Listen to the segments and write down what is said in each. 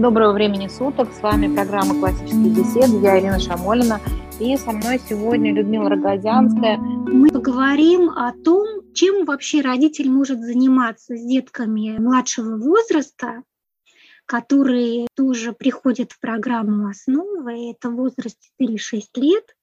Доброго времени суток. С вами программа «Классические беседы». Я Ирина Шамолина. И со мной сегодня Людмила Рогозянская. Мы поговорим о том, чем вообще родитель может заниматься с детками младшего возраста, которые тоже приходят в программу основы. Это возраст 4-6 лет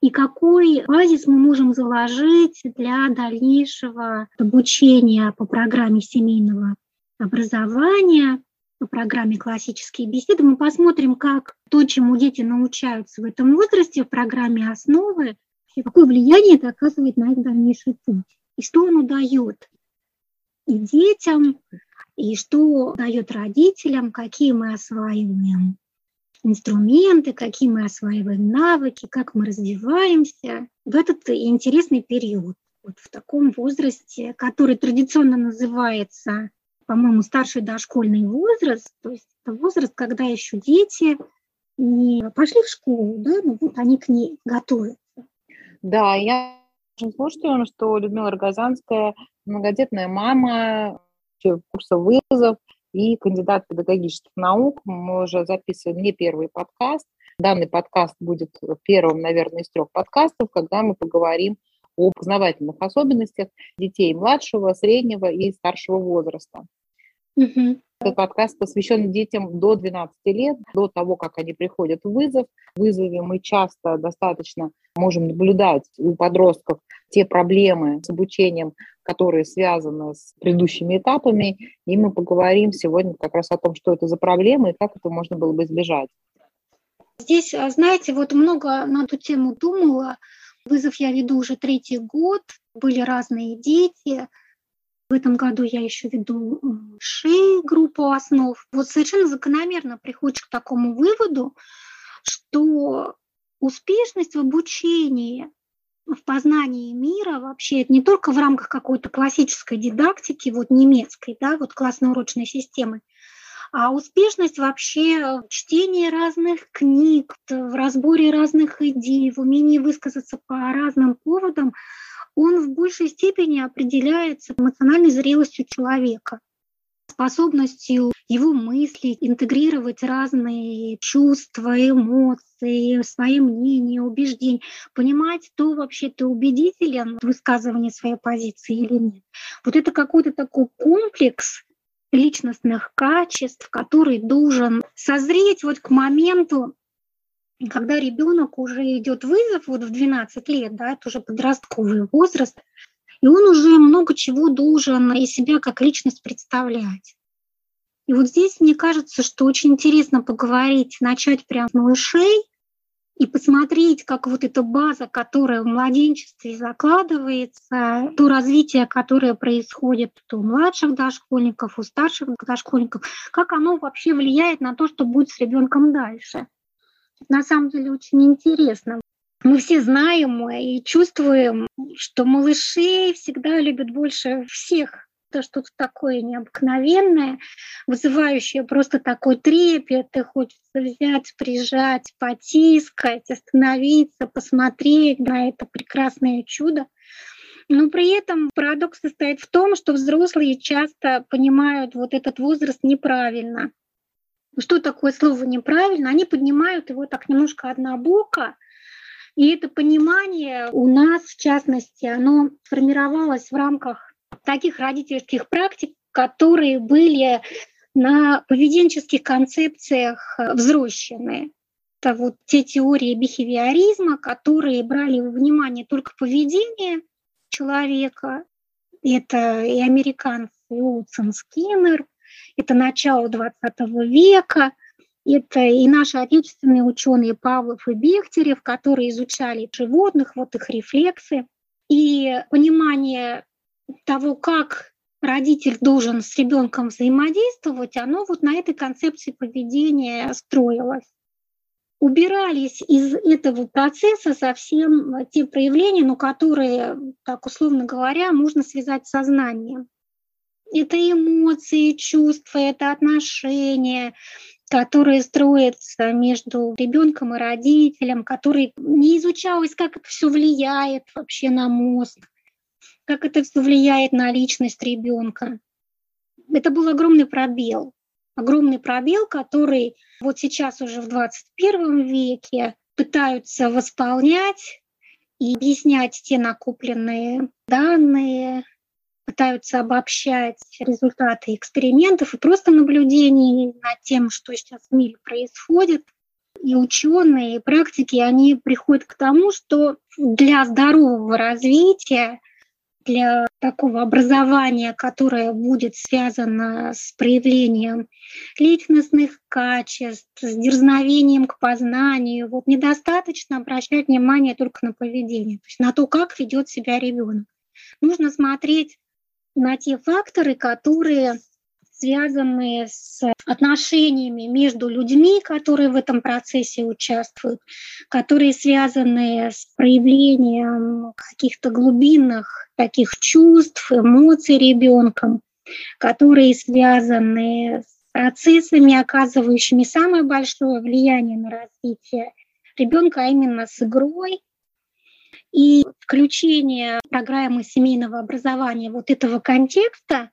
и какой базис мы можем заложить для дальнейшего обучения по программе семейного образования, по программе «Классические беседы». Мы посмотрим, как то, чему дети научаются в этом возрасте в программе «Основы», и какое влияние это оказывает на их дальнейший путь, и что оно дает и детям, и что дает родителям, какие мы осваиваем инструменты, какие мы осваиваем навыки, как мы развиваемся в этот интересный период, вот в таком возрасте, который традиционно называется, по-моему, старший дошкольный возраст, то есть это возраст, когда еще дети не пошли в школу, да, но вот они к ней готовятся. Да, я слушателям, что Людмила Рогозанская многодетная мама, курса вызов, и кандидат педагогических наук. Мы уже записываем не первый подкаст. Данный подкаст будет первым, наверное, из трех подкастов, когда мы поговорим о познавательных особенностях детей младшего, среднего и старшего возраста. Угу. Этот подкаст посвящен детям до 12 лет, до того, как они приходят в вызов. В вызове мы часто достаточно можем наблюдать у подростков те проблемы с обучением, которые связаны с предыдущими этапами. И мы поговорим сегодня как раз о том, что это за проблемы и как это можно было бы избежать. Здесь, а, знаете, вот много на эту тему думала. Вызов я веду уже третий год. Были разные дети. В этом году я еще веду шеи группу основ. Вот совершенно закономерно приходишь к такому выводу, что успешность в обучении, в познании мира вообще это не только в рамках какой-то классической дидактики, вот немецкой, да, вот классно-урочной системы, а успешность вообще в чтении разных книг, в разборе разных идей, в умении высказаться по разным поводам – он в большей степени определяется эмоциональной зрелостью человека, способностью его мыслить, интегрировать разные чувства, эмоции, свои мнения, убеждения, понимать, кто вообще-то убедителен в высказывании своей позиции или нет. Вот это какой-то такой комплекс личностных качеств, который должен созреть вот к моменту когда ребенок уже идет вызов, вот в 12 лет, да, это уже подростковый возраст, и он уже много чего должен из себя как личность представлять. И вот здесь мне кажется, что очень интересно поговорить, начать прямо с малышей и посмотреть, как вот эта база, которая в младенчестве закладывается, то развитие, которое происходит у младших дошкольников, у старших дошкольников, как оно вообще влияет на то, что будет с ребенком дальше на самом деле очень интересно. Мы все знаем и чувствуем, что малышей всегда любят больше всех. Это что-то такое необыкновенное, вызывающее просто такой трепет, и хочется взять, прижать, потискать, остановиться, посмотреть на это прекрасное чудо. Но при этом парадокс состоит в том, что взрослые часто понимают вот этот возраст неправильно что такое слово неправильно, они поднимают его так немножко однобоко, и это понимание у нас, в частности, оно формировалось в рамках таких родительских практик, которые были на поведенческих концепциях взрослены. Это вот те теории бихевиоризма, которые брали во внимание только поведение человека. Это и американцы, и Уотсон Скиннер, это начало 20 века, это и наши отечественные ученые Павлов и Бехтерев, которые изучали животных, вот их рефлексы. И понимание того, как родитель должен с ребенком взаимодействовать, оно вот на этой концепции поведения строилось. Убирались из этого процесса совсем те проявления, но которые, так условно говоря, можно связать с сознанием это эмоции, чувства, это отношения, которые строятся между ребенком и родителем, который не изучалось, как это все влияет вообще на мозг, как это все влияет на личность ребенка. Это был огромный пробел. огромный пробел, который вот сейчас уже в 21 веке пытаются восполнять и объяснять те накопленные данные, пытаются обобщать результаты экспериментов и просто наблюдений над тем, что сейчас в мире происходит. И ученые, и практики, они приходят к тому, что для здорового развития для такого образования, которое будет связано с проявлением личностных качеств, с дерзновением к познанию. Вот недостаточно обращать внимание только на поведение, то есть на то, как ведет себя ребенок. Нужно смотреть на те факторы, которые связанные с отношениями между людьми, которые в этом процессе участвуют, которые связаны с проявлением каких-то глубинных таких чувств, эмоций ребенком, которые связаны с процессами, оказывающими самое большое влияние на развитие ребенка, а именно с игрой, и включение программы семейного образования вот этого контекста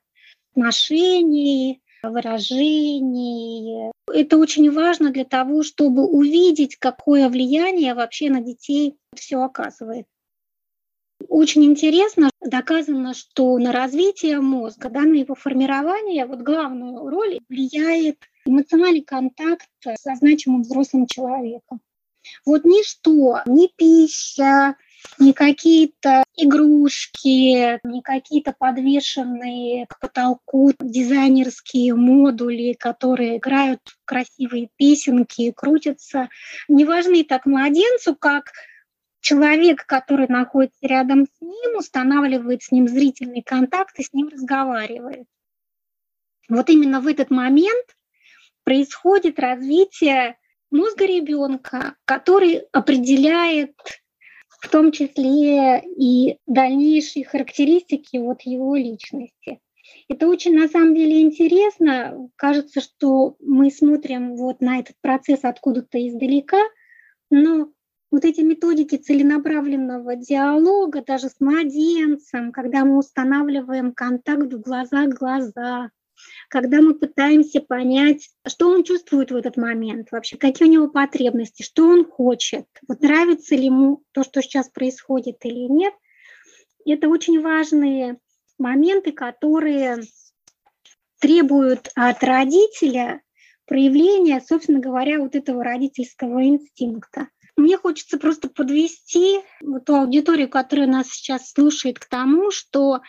отношений, выражений. Это очень важно для того, чтобы увидеть, какое влияние вообще на детей все оказывает. Очень интересно, доказано, что на развитие мозга, да, на его формирование вот главную роль влияет эмоциональный контакт со значимым взрослым человеком. Вот ничто, ни пища, не какие-то игрушки, не какие-то подвешенные к потолку дизайнерские модули, которые играют красивые песенки и крутятся. Не важны так младенцу, как человек, который находится рядом с ним, устанавливает с ним зрительный контакт и с ним разговаривает. Вот именно в этот момент происходит развитие мозга ребенка, который определяет в том числе и дальнейшие характеристики вот его личности. Это очень на самом деле интересно. Кажется, что мы смотрим вот на этот процесс откуда-то издалека, но вот эти методики целенаправленного диалога даже с младенцем, когда мы устанавливаем контакт в глаза глаза, когда мы пытаемся понять, что он чувствует в этот момент, вообще какие у него потребности, что он хочет, вот нравится ли ему то, что сейчас происходит или нет. Это очень важные моменты, которые требуют от родителя проявления, собственно говоря, вот этого родительского инстинкта. Мне хочется просто подвести ту аудиторию, которая нас сейчас слушает, к тому, что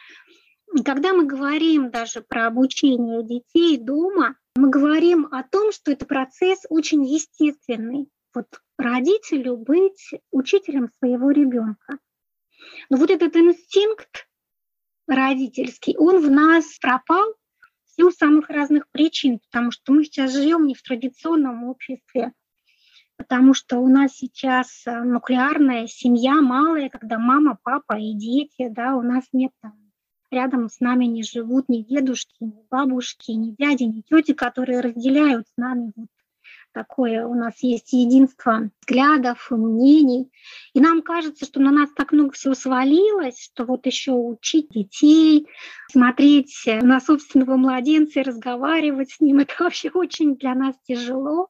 когда мы говорим даже про обучение детей дома, мы говорим о том, что это процесс очень естественный. Вот родителю быть учителем своего ребенка. Но вот этот инстинкт родительский, он в нас пропал в силу самых разных причин, потому что мы сейчас живем не в традиционном обществе, потому что у нас сейчас э, нуклеарная семья малая, когда мама, папа и дети, да, у нас нет там рядом с нами не живут ни дедушки, ни бабушки, ни дяди, ни тети, которые разделяют с нами вот такое у нас есть единство взглядов, мнений. И нам кажется, что на нас так много всего свалилось, что вот еще учить детей, смотреть на собственного младенца и разговаривать с ним, это вообще очень для нас тяжело.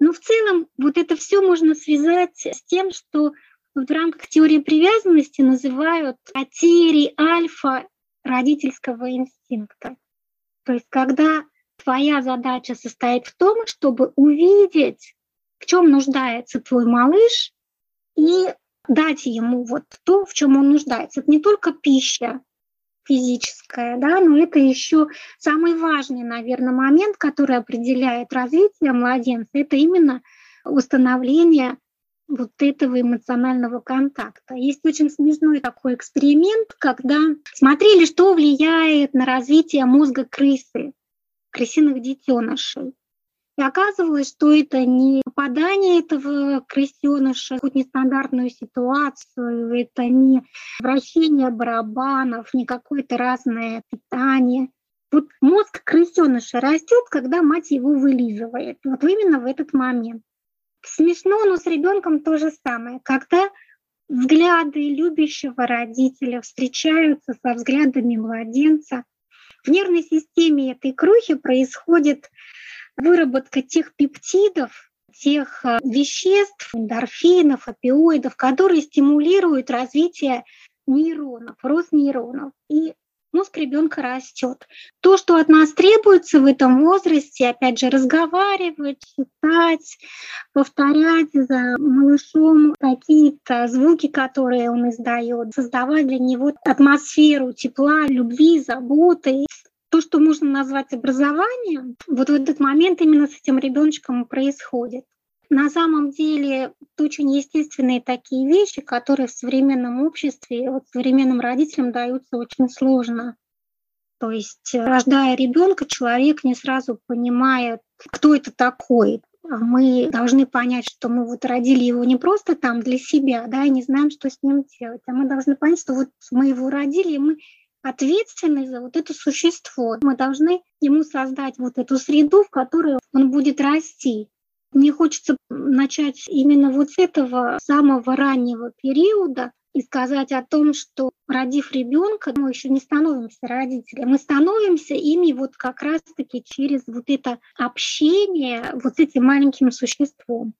Но в целом вот это все можно связать с тем, что в рамках теории привязанности называют потери альфа родительского инстинкта. То есть когда твоя задача состоит в том, чтобы увидеть, в чем нуждается твой малыш, и дать ему вот то, в чем он нуждается. Это не только пища физическая, да, но это еще самый важный, наверное, момент, который определяет развитие младенца. Это именно установление вот этого эмоционального контакта. Есть очень смешной такой эксперимент, когда смотрели, что влияет на развитие мозга крысы, крысиных детенышей. И оказывалось, что это не попадание этого крысеныша в нестандартную ситуацию, это не вращение барабанов, не какое-то разное питание. Вот мозг крысеныша растет, когда мать его вылизывает. Вот именно в этот момент. Смешно, но с ребенком то же самое. Когда взгляды любящего родителя встречаются со взглядами младенца, в нервной системе этой крухи происходит выработка тех пептидов, тех э, веществ, эндорфинов, опиоидов, которые стимулируют развитие нейронов, рост нейронов. И мозг ребенка растет. То, что от нас требуется в этом возрасте, опять же, разговаривать, читать, повторять за малышом какие-то звуки, которые он издает, создавать для него атмосферу тепла, любви, заботы. То, что можно назвать образованием, вот в этот момент именно с этим ребеночком происходит. На самом деле очень естественные такие вещи, которые в современном обществе, вот современным родителям даются очень сложно. То есть, рождая ребенка, человек не сразу понимает, кто это такой. А мы должны понять, что мы вот родили его не просто там для себя, да, и не знаем, что с ним делать, а мы должны понять, что вот мы его родили, и мы ответственны за вот это существо. Мы должны ему создать вот эту среду, в которой он будет расти. Мне хочется начать именно вот с этого самого раннего периода и сказать о том, что родив ребенка, мы еще не становимся родителями, мы становимся ими вот как раз-таки через вот это общение вот с этим маленьким существом.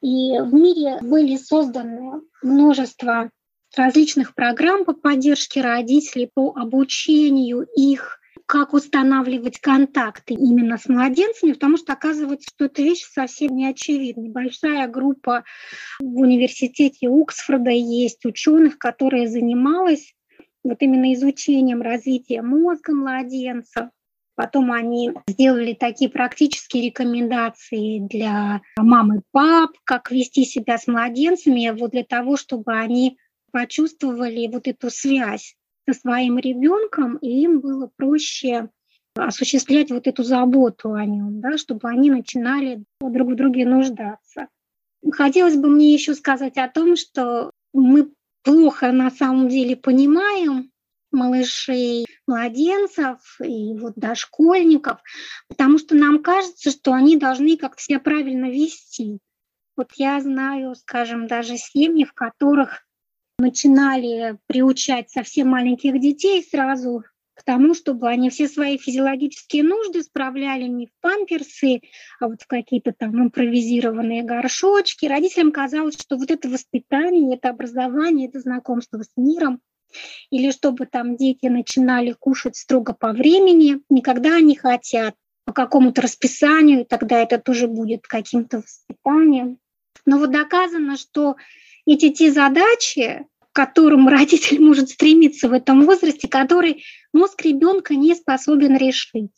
И в мире были созданы множество различных программ по поддержке родителей, по обучению их как устанавливать контакты именно с младенцами, потому что оказывается, что эта вещь совсем не очевидна. Большая группа в университете Уксфорда есть ученых, которая занималась вот именно изучением развития мозга младенцев. Потом они сделали такие практические рекомендации для мам и пап, как вести себя с младенцами, вот для того, чтобы они почувствовали вот эту связь со своим ребенком, и им было проще осуществлять вот эту заботу о нем, да, чтобы они начинали друг в друге нуждаться. Хотелось бы мне еще сказать о том, что мы плохо на самом деле понимаем малышей, младенцев и вот дошкольников, потому что нам кажется, что они должны как-то себя правильно вести. Вот я знаю, скажем, даже семьи, в которых начинали приучать совсем маленьких детей сразу к тому, чтобы они все свои физиологические нужды справляли не в памперсы, а вот в какие-то там импровизированные горшочки. Родителям казалось, что вот это воспитание, это образование, это знакомство с миром, или чтобы там дети начинали кушать строго по времени, никогда не хотят по какому-то расписанию, тогда это тоже будет каким-то воспитанием. Но вот доказано, что эти те задачи, к которым родитель может стремиться в этом возрасте, который мозг ребенка не способен решить.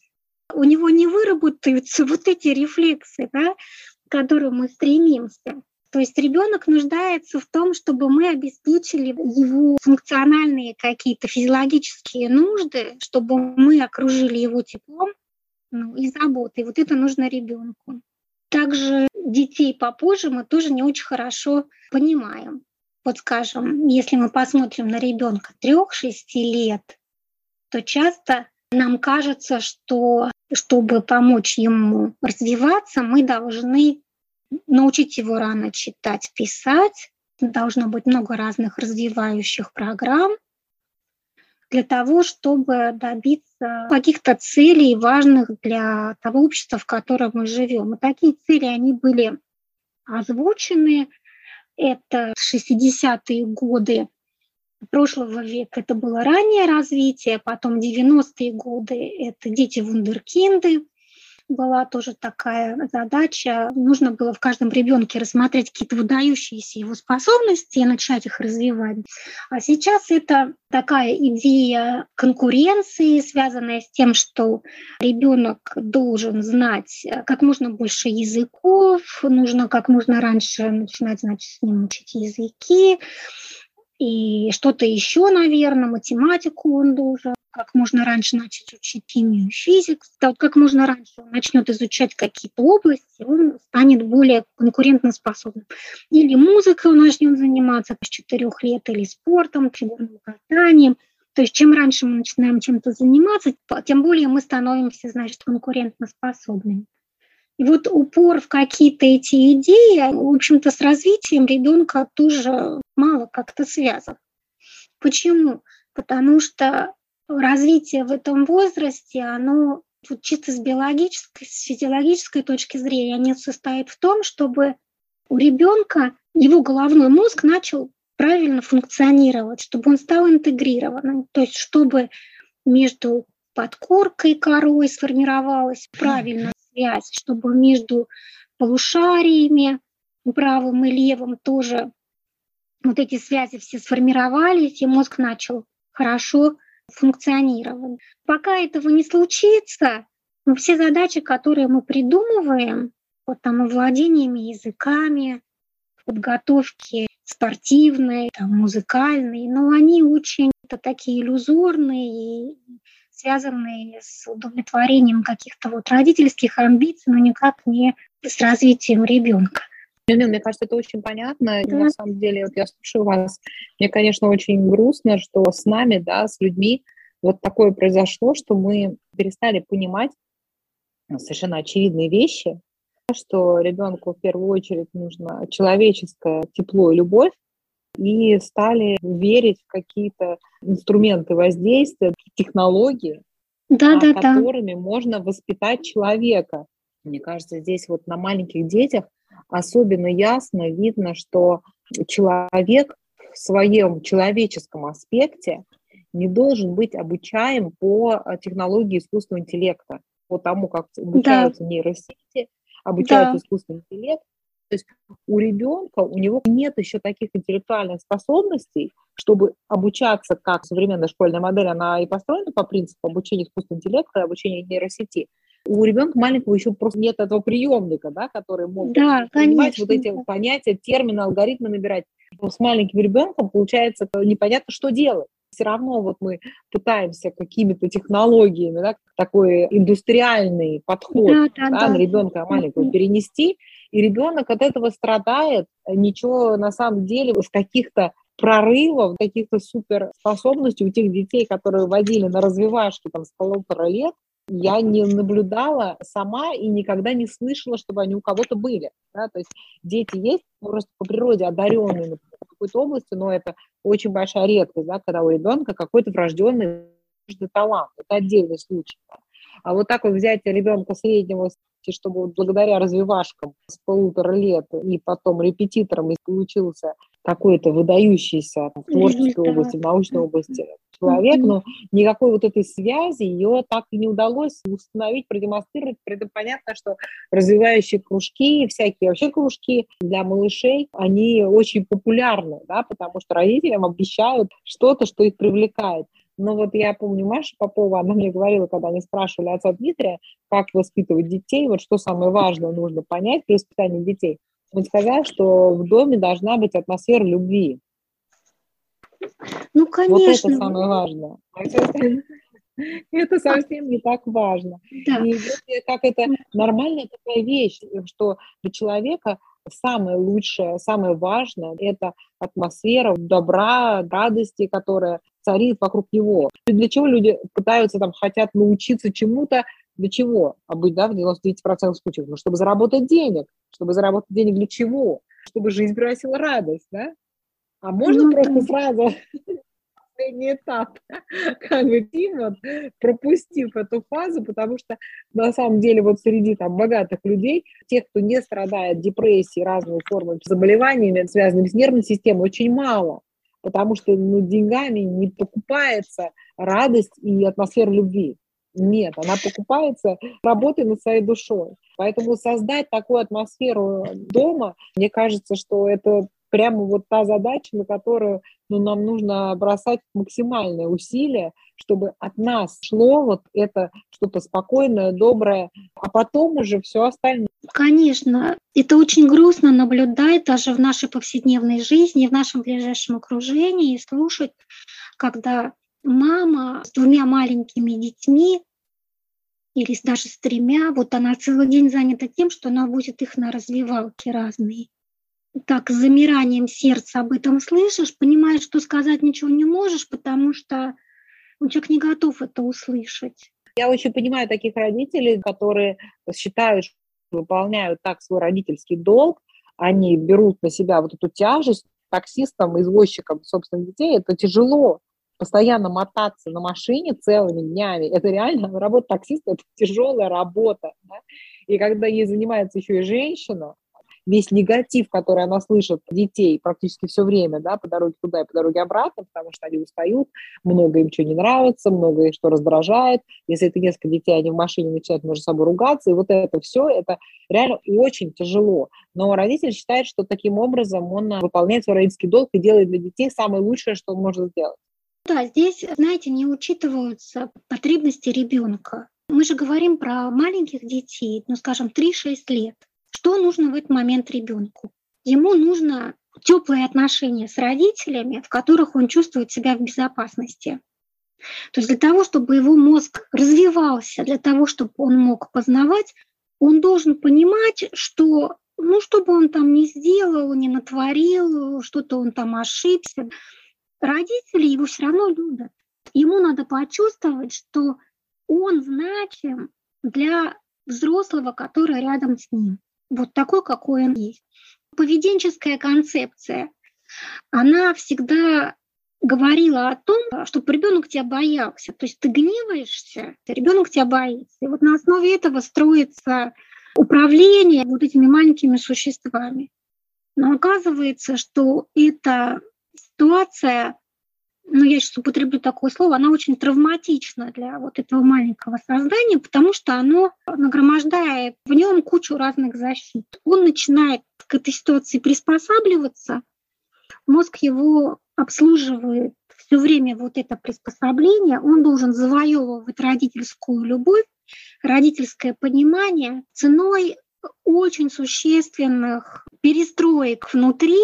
У него не выработаются вот эти рефлексы, да, к которым мы стремимся. То есть ребенок нуждается в том, чтобы мы обеспечили его функциональные какие-то физиологические нужды, чтобы мы окружили его теплом ну, и заботой. Вот это нужно ребенку. Также детей попозже мы тоже не очень хорошо понимаем. Вот скажем, если мы посмотрим на ребенка 3-6 лет, то часто нам кажется, что чтобы помочь ему развиваться, мы должны научить его рано читать, писать. Должно быть много разных развивающих программ для того, чтобы добиться каких-то целей важных для того общества, в котором мы живем. И такие цели, они были озвучены это 60-е годы прошлого века, это было раннее развитие, потом 90-е годы – это дети-вундеркинды, была тоже такая задача. Нужно было в каждом ребенке рассмотреть какие-то выдающиеся его способности и начать их развивать. А сейчас это такая идея конкуренции, связанная с тем, что ребенок должен знать как можно больше языков, нужно как можно раньше начинать, значит, с ним учить языки, и что-то еще, наверное, математику он должен как можно раньше начать учить химию, физику, да, вот как можно раньше он начнет изучать какие-то области, он станет более конкурентоспособным. Или музыкой он начнет заниматься с четырех лет, или спортом, фигурным катанием. То есть чем раньше мы начинаем чем-то заниматься, тем более мы становимся, значит, конкурентоспособными. И вот упор в какие-то эти идеи, в общем-то, с развитием ребенка тоже мало как-то связан. Почему? Потому что развитие в этом возрасте, оно Вот чисто с биологической, с физиологической точки зрения они состоят в том, чтобы у ребенка его головной мозг начал правильно функционировать, чтобы он стал интегрированным, то есть чтобы между подкоркой и корой сформировалась правильная связь, чтобы между полушариями правым и левым тоже вот эти связи все сформировались, и мозг начал хорошо функционировать. Пока этого не случится, все задачи, которые мы придумываем, вот там овладениями языками, подготовки спортивной, там, музыкальной, но они очень это такие иллюзорные и связанные с удовлетворением каких-то вот родительских амбиций, но никак не с развитием ребенка. Мне кажется, это очень понятно. Да. На самом деле, вот я слушаю вас, мне, конечно, очень грустно, что с нами, да, с людьми вот такое произошло, что мы перестали понимать совершенно очевидные вещи, что ребенку в первую очередь нужно человеческое тепло и любовь, и стали верить в какие-то инструменты воздействия, технологии, да, да, которыми да. можно воспитать человека. Мне кажется, здесь вот на маленьких детях особенно ясно видно, что человек в своем человеческом аспекте не должен быть обучаем по технологии искусственного интеллекта, по тому, как обучаются да. нейросети, обучаются да. искусственный интеллект. То есть у ребенка, у него нет еще таких интеллектуальных способностей, чтобы обучаться как современная школьная модель, она и построена по принципу обучения искусственного интеллекта и обучения нейросети. У ребенка маленького еще просто нет этого приемника, да, который мог да, понимать вот эти понятия, термины, алгоритмы набирать. С маленьким ребенком получается непонятно, что делать. Все равно вот мы пытаемся какими-то технологиями, да, такой индустриальный подход да, да, да, да. ребенка маленького перенести, и ребенок от этого страдает, ничего на самом деле с каких-то прорывов, каких-то суперспособностей у тех детей, которые водили на развивашки там с полутора лет, я не наблюдала сама и никогда не слышала, чтобы они у кого-то были. Да? То есть дети есть просто по природе одаренные в какой-то области, но это очень большая редкость, да, когда у ребенка какой-то врожденный талант. Это отдельный случай. А вот так вот взять ребенка среднего чтобы вот благодаря развивашкам с полутора лет и потом репетитором и получился какой-то выдающийся в творческой области, в научной области человек, но никакой вот этой связи ее так и не удалось установить, продемонстрировать. При этом понятно, что развивающие кружки, всякие вообще кружки для малышей, они очень популярны, да, потому что родителям обещают что-то, что их привлекает. Но вот я помню Маша Попова, она мне говорила, когда они спрашивали отца Дмитрия, как воспитывать детей, вот что самое важное нужно понять при воспитании детей. Он сказал, что в доме должна быть атмосфера любви. Ну, конечно. Вот это самое важное. Это совсем не так важно. Да. И как это нормальная такая вещь, что для человека самое лучшее, самое важное – это атмосфера добра, радости, которая царит вокруг него. И для чего люди пытаются, там, хотят научиться чему-то, для чего? А быть, да, в 99% случаев? Ну, чтобы заработать денег. Чтобы заработать денег для чего? Чтобы жизнь приносила радость, да? А можно ну, просто сразу последний этап, как бы, вот, пропустив эту фазу, потому что на самом деле вот среди там богатых людей, тех, кто не страдает депрессией, разными формами заболеваниями, связанными с нервной системой, очень мало потому что ну, деньгами не покупается радость и атмосфера любви. Нет, она покупается работой над своей душой. Поэтому создать такую атмосферу дома, мне кажется, что это прямо вот та задача, на которую ну, нам нужно бросать максимальные усилия, чтобы от нас шло вот это что-то спокойное, доброе, а потом уже все остальное. Конечно, это очень грустно наблюдать даже в нашей повседневной жизни, в нашем ближайшем окружении и слушать, когда мама с двумя маленькими детьми или даже с тремя, вот она целый день занята тем, что она будет их на развивалке разные так с замиранием сердца об этом слышишь, понимаешь, что сказать ничего не можешь, потому что человек не готов это услышать. Я очень понимаю таких родителей, которые считают, что выполняют так свой родительский долг, они берут на себя вот эту тяжесть таксистам, извозчикам собственных детей, это тяжело. Постоянно мотаться на машине целыми днями, это реально, работа таксиста – это тяжелая работа. Да? И когда ей занимается еще и женщина, весь негатив, который она слышит детей практически все время, да, по дороге туда и по дороге обратно, потому что они устают, много им чего не нравится, много их что раздражает. Если это несколько детей, они в машине начинают между собой ругаться, и вот это все, это реально очень тяжело. Но родитель считает, что таким образом он выполняет свой родительский долг и делает для детей самое лучшее, что он может сделать. Да, здесь, знаете, не учитываются потребности ребенка. Мы же говорим про маленьких детей, ну, скажем, 3-6 лет. Что нужно в этот момент ребенку? Ему нужно теплые отношения с родителями, в которых он чувствует себя в безопасности. То есть для того, чтобы его мозг развивался, для того, чтобы он мог познавать, он должен понимать, что ну, что бы он там не сделал, не натворил, что-то он там ошибся, родители его все равно любят. Ему надо почувствовать, что он значим для взрослого, который рядом с ним вот такой, какой он есть. Поведенческая концепция, она всегда говорила о том, чтобы ребенок тебя боялся. То есть ты гневаешься, ребенок тебя боится. И вот на основе этого строится управление вот этими маленькими существами. Но оказывается, что эта ситуация ну, я сейчас употреблю такое слово, она очень травматична для вот этого маленького создания, потому что оно нагромождает в нем кучу разных защит. Он начинает к этой ситуации приспосабливаться, мозг его обслуживает все время вот это приспособление, он должен завоевывать родительскую любовь, родительское понимание ценой очень существенных перестроек внутри,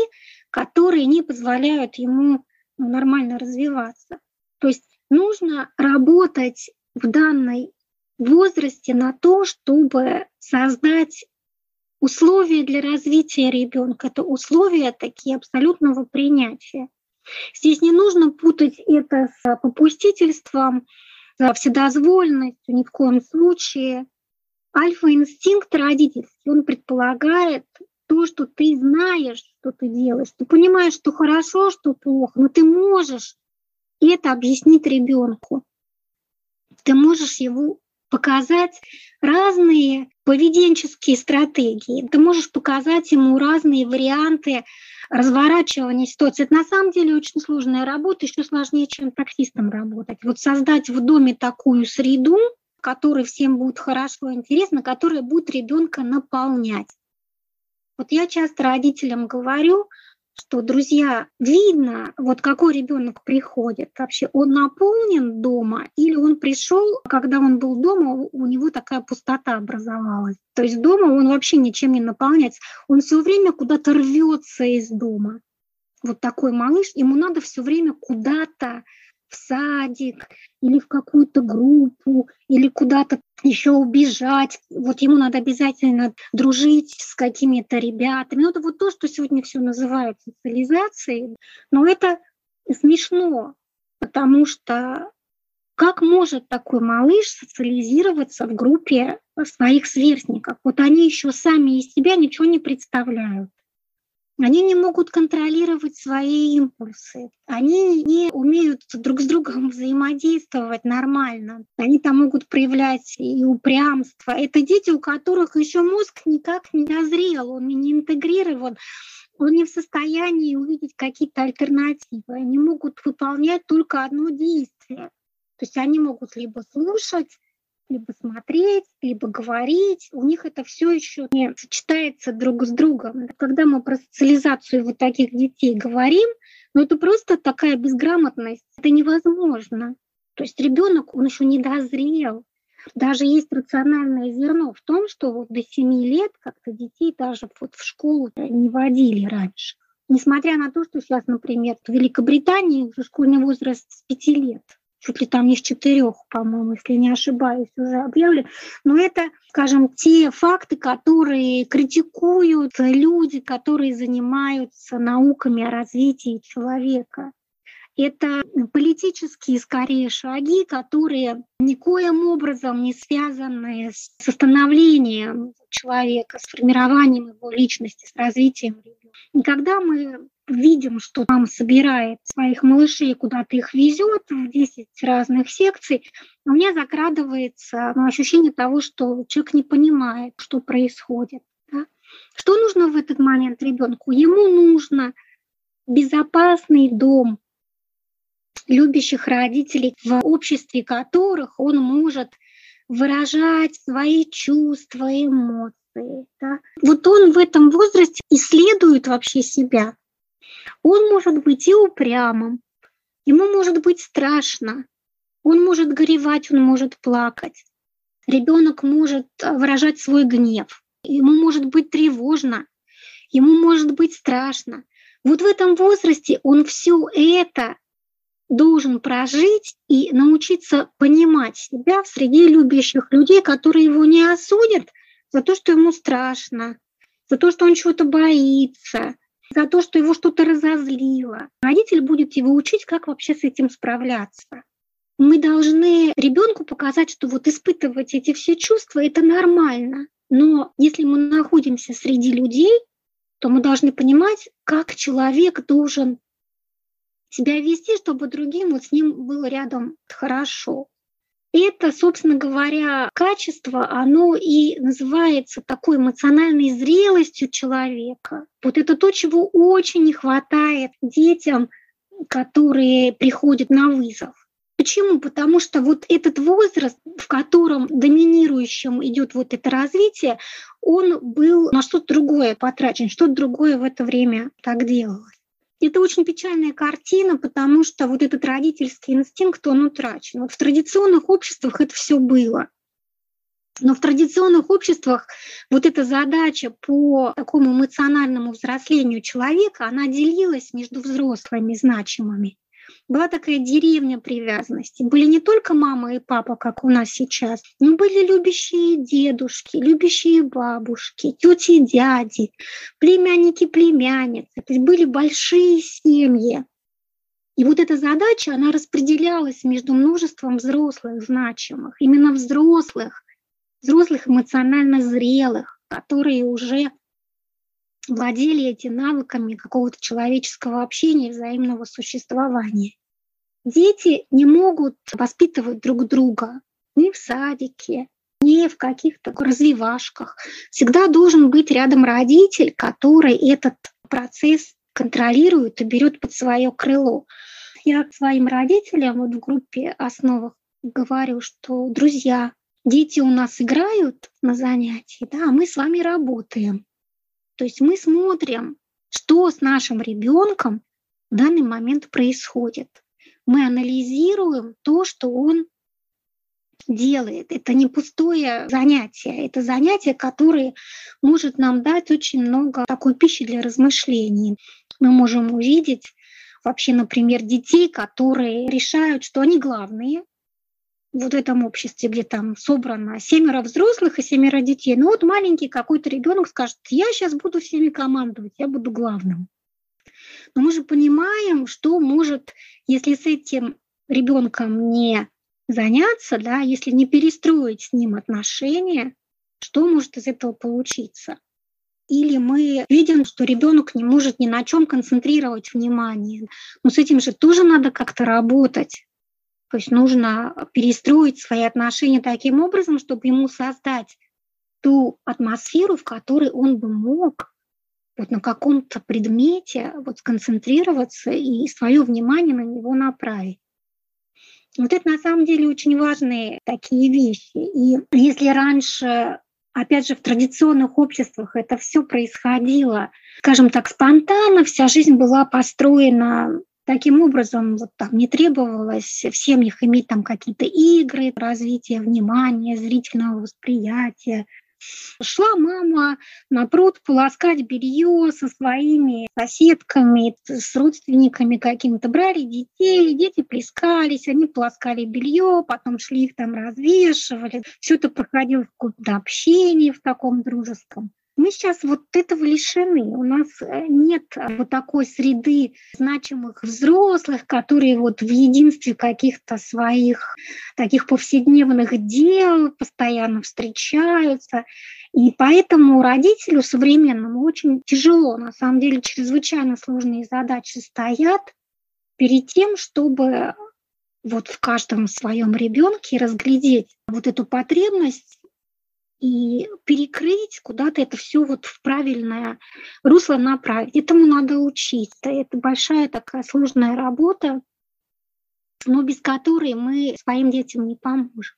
которые не позволяют ему ну, нормально развиваться. То есть нужно работать в данной возрасте на то, чтобы создать условия для развития ребенка. Это условия такие абсолютного принятия. Здесь не нужно путать это с попустительством, с вседозволенностью, ни в коем случае. Альфа-инстинкт родительский, он предполагает то, что ты знаешь, что ты делаешь, ты понимаешь, что хорошо, что плохо, но ты можешь это объяснить ребенку. Ты можешь его показать разные поведенческие стратегии. Ты можешь показать ему разные варианты разворачивания ситуации. Это на самом деле очень сложная работа, еще сложнее, чем таксистом работать. Вот создать в доме такую среду, которой всем будет хорошо и интересно, которая будет ребенка наполнять. Вот я часто родителям говорю, что, друзья, видно, вот какой ребенок приходит. Вообще он наполнен дома или он пришел, когда он был дома, у него такая пустота образовалась. То есть дома он вообще ничем не наполняется. Он все время куда-то рвется из дома. Вот такой малыш, ему надо все время куда-то в садик или в какую-то группу, или куда-то еще убежать. Вот ему надо обязательно дружить с какими-то ребятами. Ну, это вот то, что сегодня все называют социализацией. Но это смешно, потому что как может такой малыш социализироваться в группе своих сверстников? Вот они еще сами из себя ничего не представляют. Они не могут контролировать свои импульсы. Они не умеют друг с другом взаимодействовать нормально. Они там могут проявлять и упрямство. Это дети, у которых еще мозг никак не дозрел, он не интегрирован он не в состоянии увидеть какие-то альтернативы. Они могут выполнять только одно действие. То есть они могут либо слушать, либо смотреть, либо говорить. У них это все еще не сочетается друг с другом. Когда мы про социализацию вот таких детей говорим, ну это просто такая безграмотность. Это невозможно. То есть ребенок, он еще не дозрел. Даже есть рациональное зерно в том, что вот до 7 лет как-то детей даже вот в школу не водили раньше. Несмотря на то, что сейчас, например, в Великобритании уже школьный возраст с 5 лет чуть ли там не с четырех, по-моему, если не ошибаюсь, уже объявлен. Но это, скажем, те факты, которые критикуют люди, которые занимаются науками о развитии человека. Это политические, скорее, шаги, которые никоим образом не связаны с становлением человека, с формированием его личности, с развитием ребенка. И когда мы видим, что мама собирает своих малышей, куда-то их везет в 10 разных секций, у меня закрадывается ну, ощущение того, что человек не понимает, что происходит. Да? Что нужно в этот момент ребенку? Ему нужно безопасный дом любящих родителей, в обществе которых он может выражать свои чувства, эмоции. Да? Вот он в этом возрасте исследует вообще себя. Он может быть и упрямым, ему может быть страшно, он может горевать, он может плакать. Ребенок может э, выражать свой гнев, ему может быть тревожно, ему может быть страшно. Вот в этом возрасте он все это должен прожить и научиться понимать себя в среде любящих людей, которые его не осудят за то, что ему страшно, за то, что он чего-то боится, за то, что его что-то разозлило. Родитель будет его учить, как вообще с этим справляться. Мы должны ребенку показать, что вот испытывать эти все чувства это нормально. Но если мы находимся среди людей, то мы должны понимать, как человек должен себя вести, чтобы другим вот с ним было рядом хорошо. Это, собственно говоря, качество, оно и называется такой эмоциональной зрелостью человека. Вот это то, чего очень не хватает детям, которые приходят на вызов. Почему? Потому что вот этот возраст, в котором доминирующим идет вот это развитие, он был на что-то другое потрачен, что-то другое в это время так делалось. Это очень печальная картина, потому что вот этот родительский инстинкт, он утрачен. Вот в традиционных обществах это все было. Но в традиционных обществах вот эта задача по такому эмоциональному взрослению человека, она делилась между взрослыми значимыми была такая деревня привязанности. Были не только мама и папа, как у нас сейчас, но были любящие дедушки, любящие бабушки, тети и дяди, племянники, племянницы. То есть были большие семьи. И вот эта задача, она распределялась между множеством взрослых значимых, именно взрослых, взрослых эмоционально зрелых, которые уже владели этими навыками какого-то человеческого общения, взаимного существования. Дети не могут воспитывать друг друга ни в садике, ни в каких-то развивашках. Всегда должен быть рядом родитель, который этот процесс контролирует и берет под свое крыло. Я своим родителям вот в группе основах говорю, что, друзья, дети у нас играют на занятии, да, а мы с вами работаем. То есть мы смотрим, что с нашим ребенком в данный момент происходит. Мы анализируем то, что он делает. Это не пустое занятие, это занятие, которое может нам дать очень много такой пищи для размышлений. Мы можем увидеть вообще, например, детей, которые решают, что они главные, вот этом обществе, где там собрано семеро взрослых и семеро детей, ну вот маленький какой-то ребенок скажет, я сейчас буду всеми командовать, я буду главным. Но мы же понимаем, что может, если с этим ребенком не заняться, да, если не перестроить с ним отношения, что может из этого получиться? Или мы видим, что ребенок не может ни на чем концентрировать внимание. Но с этим же тоже надо как-то работать. То есть нужно перестроить свои отношения таким образом, чтобы ему создать ту атмосферу, в которой он бы мог вот на каком-то предмете вот сконцентрироваться и свое внимание на него направить. Вот это на самом деле очень важные такие вещи. И если раньше, опять же, в традиционных обществах это все происходило, скажем так, спонтанно, вся жизнь была построена Таким образом, вот там не требовалось в семьях иметь там какие-то игры, развитие внимания, зрительного восприятия. Шла мама на пруд полоскать белье со своими соседками, с родственниками какими-то. Брали детей, дети плескались, они полоскали белье, потом шли их там развешивали. Все это проходило в каком-то общении в таком дружеском. Мы сейчас вот этого лишены. У нас э, нет э, вот такой среды значимых взрослых, которые вот в единстве каких-то своих таких повседневных дел постоянно встречаются. И поэтому родителю современному очень тяжело, на самом деле чрезвычайно сложные задачи стоят перед тем, чтобы вот в каждом своем ребенке разглядеть вот эту потребность и перекрыть куда-то это все вот в правильное русло направить. Этому надо учиться. Это большая такая сложная работа, но без которой мы своим детям не поможем.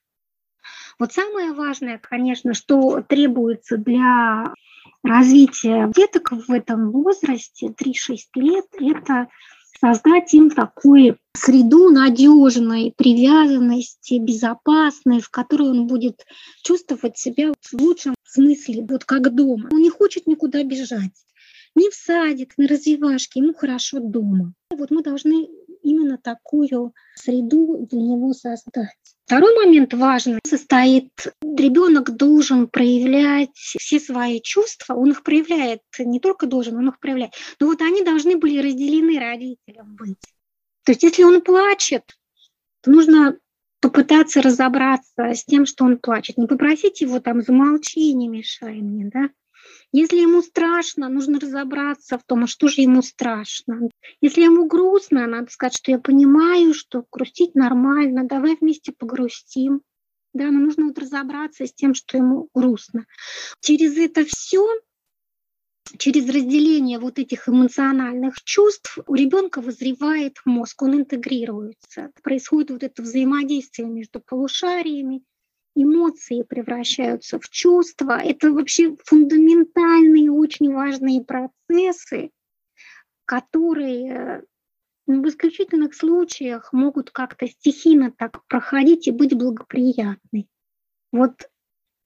Вот самое важное, конечно, что требуется для развития деток в этом возрасте, 3-6 лет, это создать им такую среду надежной привязанности, безопасной, в которой он будет чувствовать себя в лучшем смысле, вот как дома. Он не хочет никуда бежать, ни в садик, ни развивашки, ему хорошо дома. Вот мы должны именно такую среду для него создать. Второй момент важный состоит, ребенок должен проявлять все свои чувства, он их проявляет, не только должен, он их проявляет, но вот они должны были разделены родителям быть. То есть если он плачет, то нужно попытаться разобраться с тем, что он плачет. Не попросить его там замолчи, не мешай мне, да, если ему страшно, нужно разобраться в том, а что же ему страшно. Если ему грустно, надо сказать, что я понимаю, что грустить нормально, давай вместе погрустим. Да, но нужно вот разобраться с тем, что ему грустно. Через это все через разделение вот этих эмоциональных чувств у ребенка вызревает мозг, он интегрируется. Происходит вот это взаимодействие между полушариями, эмоции превращаются в чувства. Это вообще фундаментальные, очень важные процессы, которые ну, в исключительных случаях могут как-то стихийно так проходить и быть благоприятны. Вот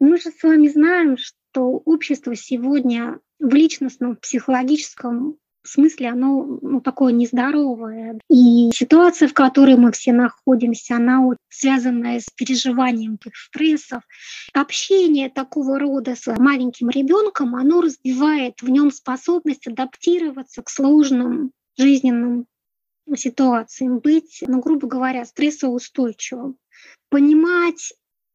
мы же с вами знаем, что общество сегодня в личностном, психологическом в смысле оно ну, такое нездоровое. И ситуация, в которой мы все находимся, она связанная с переживанием этих стрессов. Общение такого рода с маленьким ребенком, оно развивает в нем способность адаптироваться к сложным жизненным ситуациям, быть, ну, грубо говоря, стрессоустойчивым, понимать,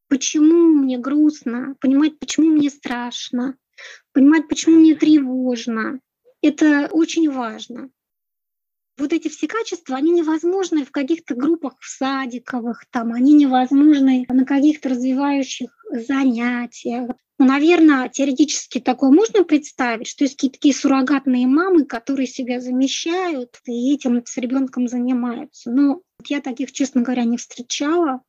почему мне грустно, понимать, почему мне страшно, понимать, почему мне тревожно, это очень важно. Вот эти все качества, они невозможны в каких-то группах в садиковых, там, они невозможны на каких-то развивающих занятиях. Ну, наверное, теоретически такое можно представить, что есть какие-то такие суррогатные мамы, которые себя замещают и этим с ребенком занимаются. Но я таких, честно говоря, не встречала,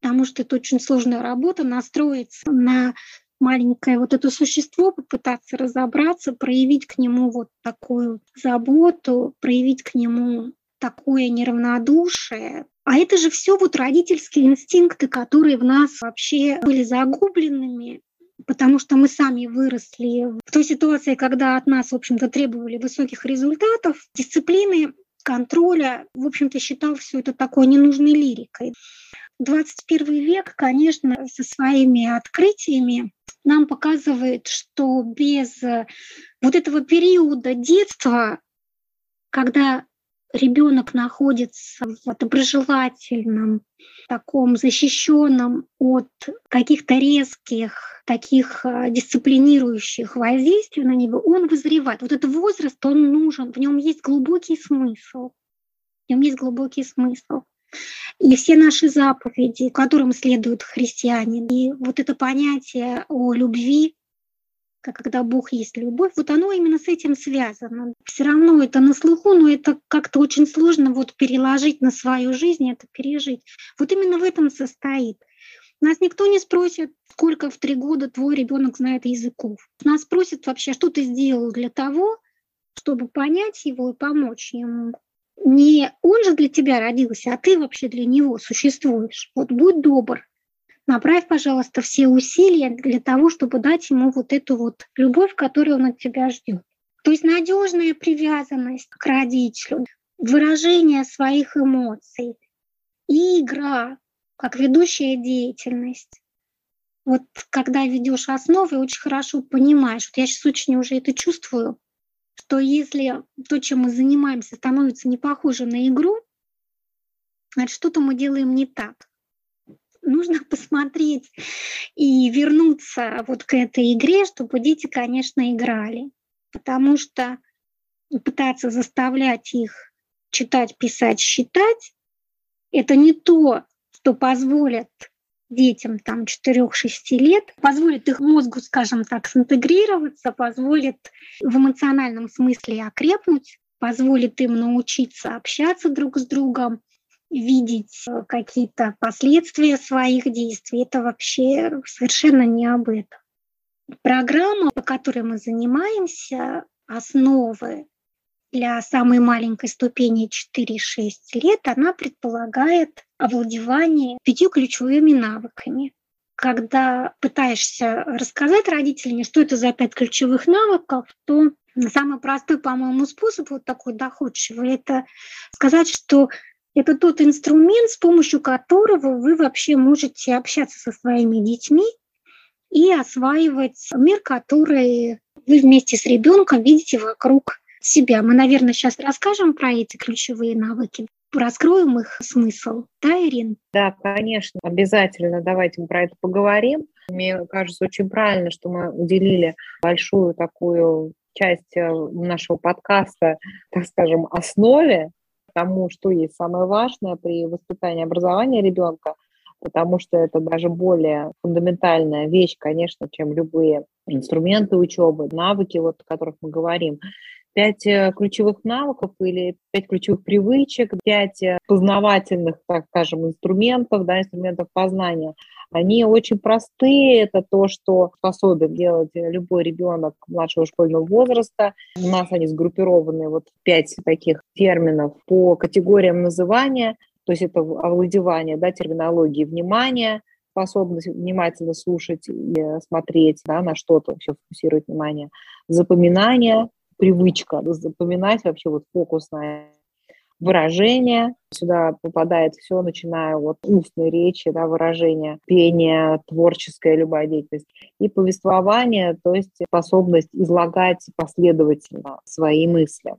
потому что это очень сложная работа настроиться на маленькое вот это существо, попытаться разобраться, проявить к нему вот такую заботу, проявить к нему такое неравнодушие. А это же все вот родительские инстинкты, которые в нас вообще были загубленными, потому что мы сами выросли в той ситуации, когда от нас, в общем-то, требовали высоких результатов, дисциплины, контроля, в общем-то, считал все это такой ненужной лирикой. 21 век, конечно, со своими открытиями нам показывает, что без э, вот этого периода детства, когда ребенок находится в доброжелательном, таком защищенном от каких-то резких, таких э, дисциплинирующих воздействий на него, он вызревает. Вот этот возраст, он нужен, в нем есть глубокий смысл. В нем есть глубокий смысл. И все наши заповеди, которым следуют христиане, и вот это понятие о любви, когда Бог есть любовь, вот оно именно с этим связано. Все равно это на слуху, но это как-то очень сложно вот переложить на свою жизнь, это пережить. Вот именно в этом состоит. Нас никто не спросит, сколько в три года твой ребенок знает языков. Нас спросят вообще, что ты сделал для того, чтобы понять его и помочь ему не он же для тебя родился, а ты вообще для него существуешь. Вот будь добр, направь, пожалуйста, все усилия для того, чтобы дать ему вот эту вот любовь, которую он от тебя ждет. То есть надежная привязанность к родителю, выражение своих эмоций и игра как ведущая деятельность. Вот когда ведешь основы, очень хорошо понимаешь. Вот я сейчас очень уже это чувствую что если то, чем мы занимаемся, становится не похожим на игру, значит, что-то мы делаем не так. нужно посмотреть и вернуться вот к этой игре, чтобы дети, конечно, играли. Потому что пытаться заставлять их читать, писать, считать, это не то, что позволит детям там 4-6 лет, позволит их мозгу, скажем так, синтегрироваться, позволит в эмоциональном смысле окрепнуть, позволит им научиться общаться друг с другом, видеть э, какие-то последствия своих действий. Это вообще совершенно не об этом. Программа, по которой мы занимаемся, основы для самой маленькой ступени 4-6 лет, она предполагает овладевание пятью ключевыми навыками. Когда пытаешься рассказать родителям, что это за пять ключевых навыков, то самый простой, по-моему, способ вот такой доходчивый, это сказать, что это тот инструмент, с помощью которого вы вообще можете общаться со своими детьми и осваивать мир, который вы вместе с ребенком видите вокруг себя. Мы, наверное, сейчас расскажем про эти ключевые навыки, раскроем их смысл. Да, Ирин? Да, конечно, обязательно. Давайте мы про это поговорим. Мне кажется, очень правильно, что мы уделили большую такую часть э, нашего подкаста, так скажем, основе тому, что есть самое важное при воспитании образования ребенка, потому что это даже более фундаментальная вещь, конечно, чем любые инструменты учебы, навыки, вот, о которых мы говорим пять э, ключевых навыков или пять ключевых привычек, пять э, познавательных, так скажем, инструментов, да, инструментов познания. Они очень простые, это то, что способен делать любой ребенок младшего школьного возраста. У нас они сгруппированы вот пять таких терминов по категориям называния, то есть это овладевание да, терминологии внимания, способность внимательно слушать и смотреть да, на что-то, все фокусировать внимание, запоминание, привычка запоминать вообще вот фокусное выражение. Сюда попадает все, начиная от устной речи, да, выражения, пения, творческая любая деятельность. И повествование, то есть способность излагать последовательно свои мысли.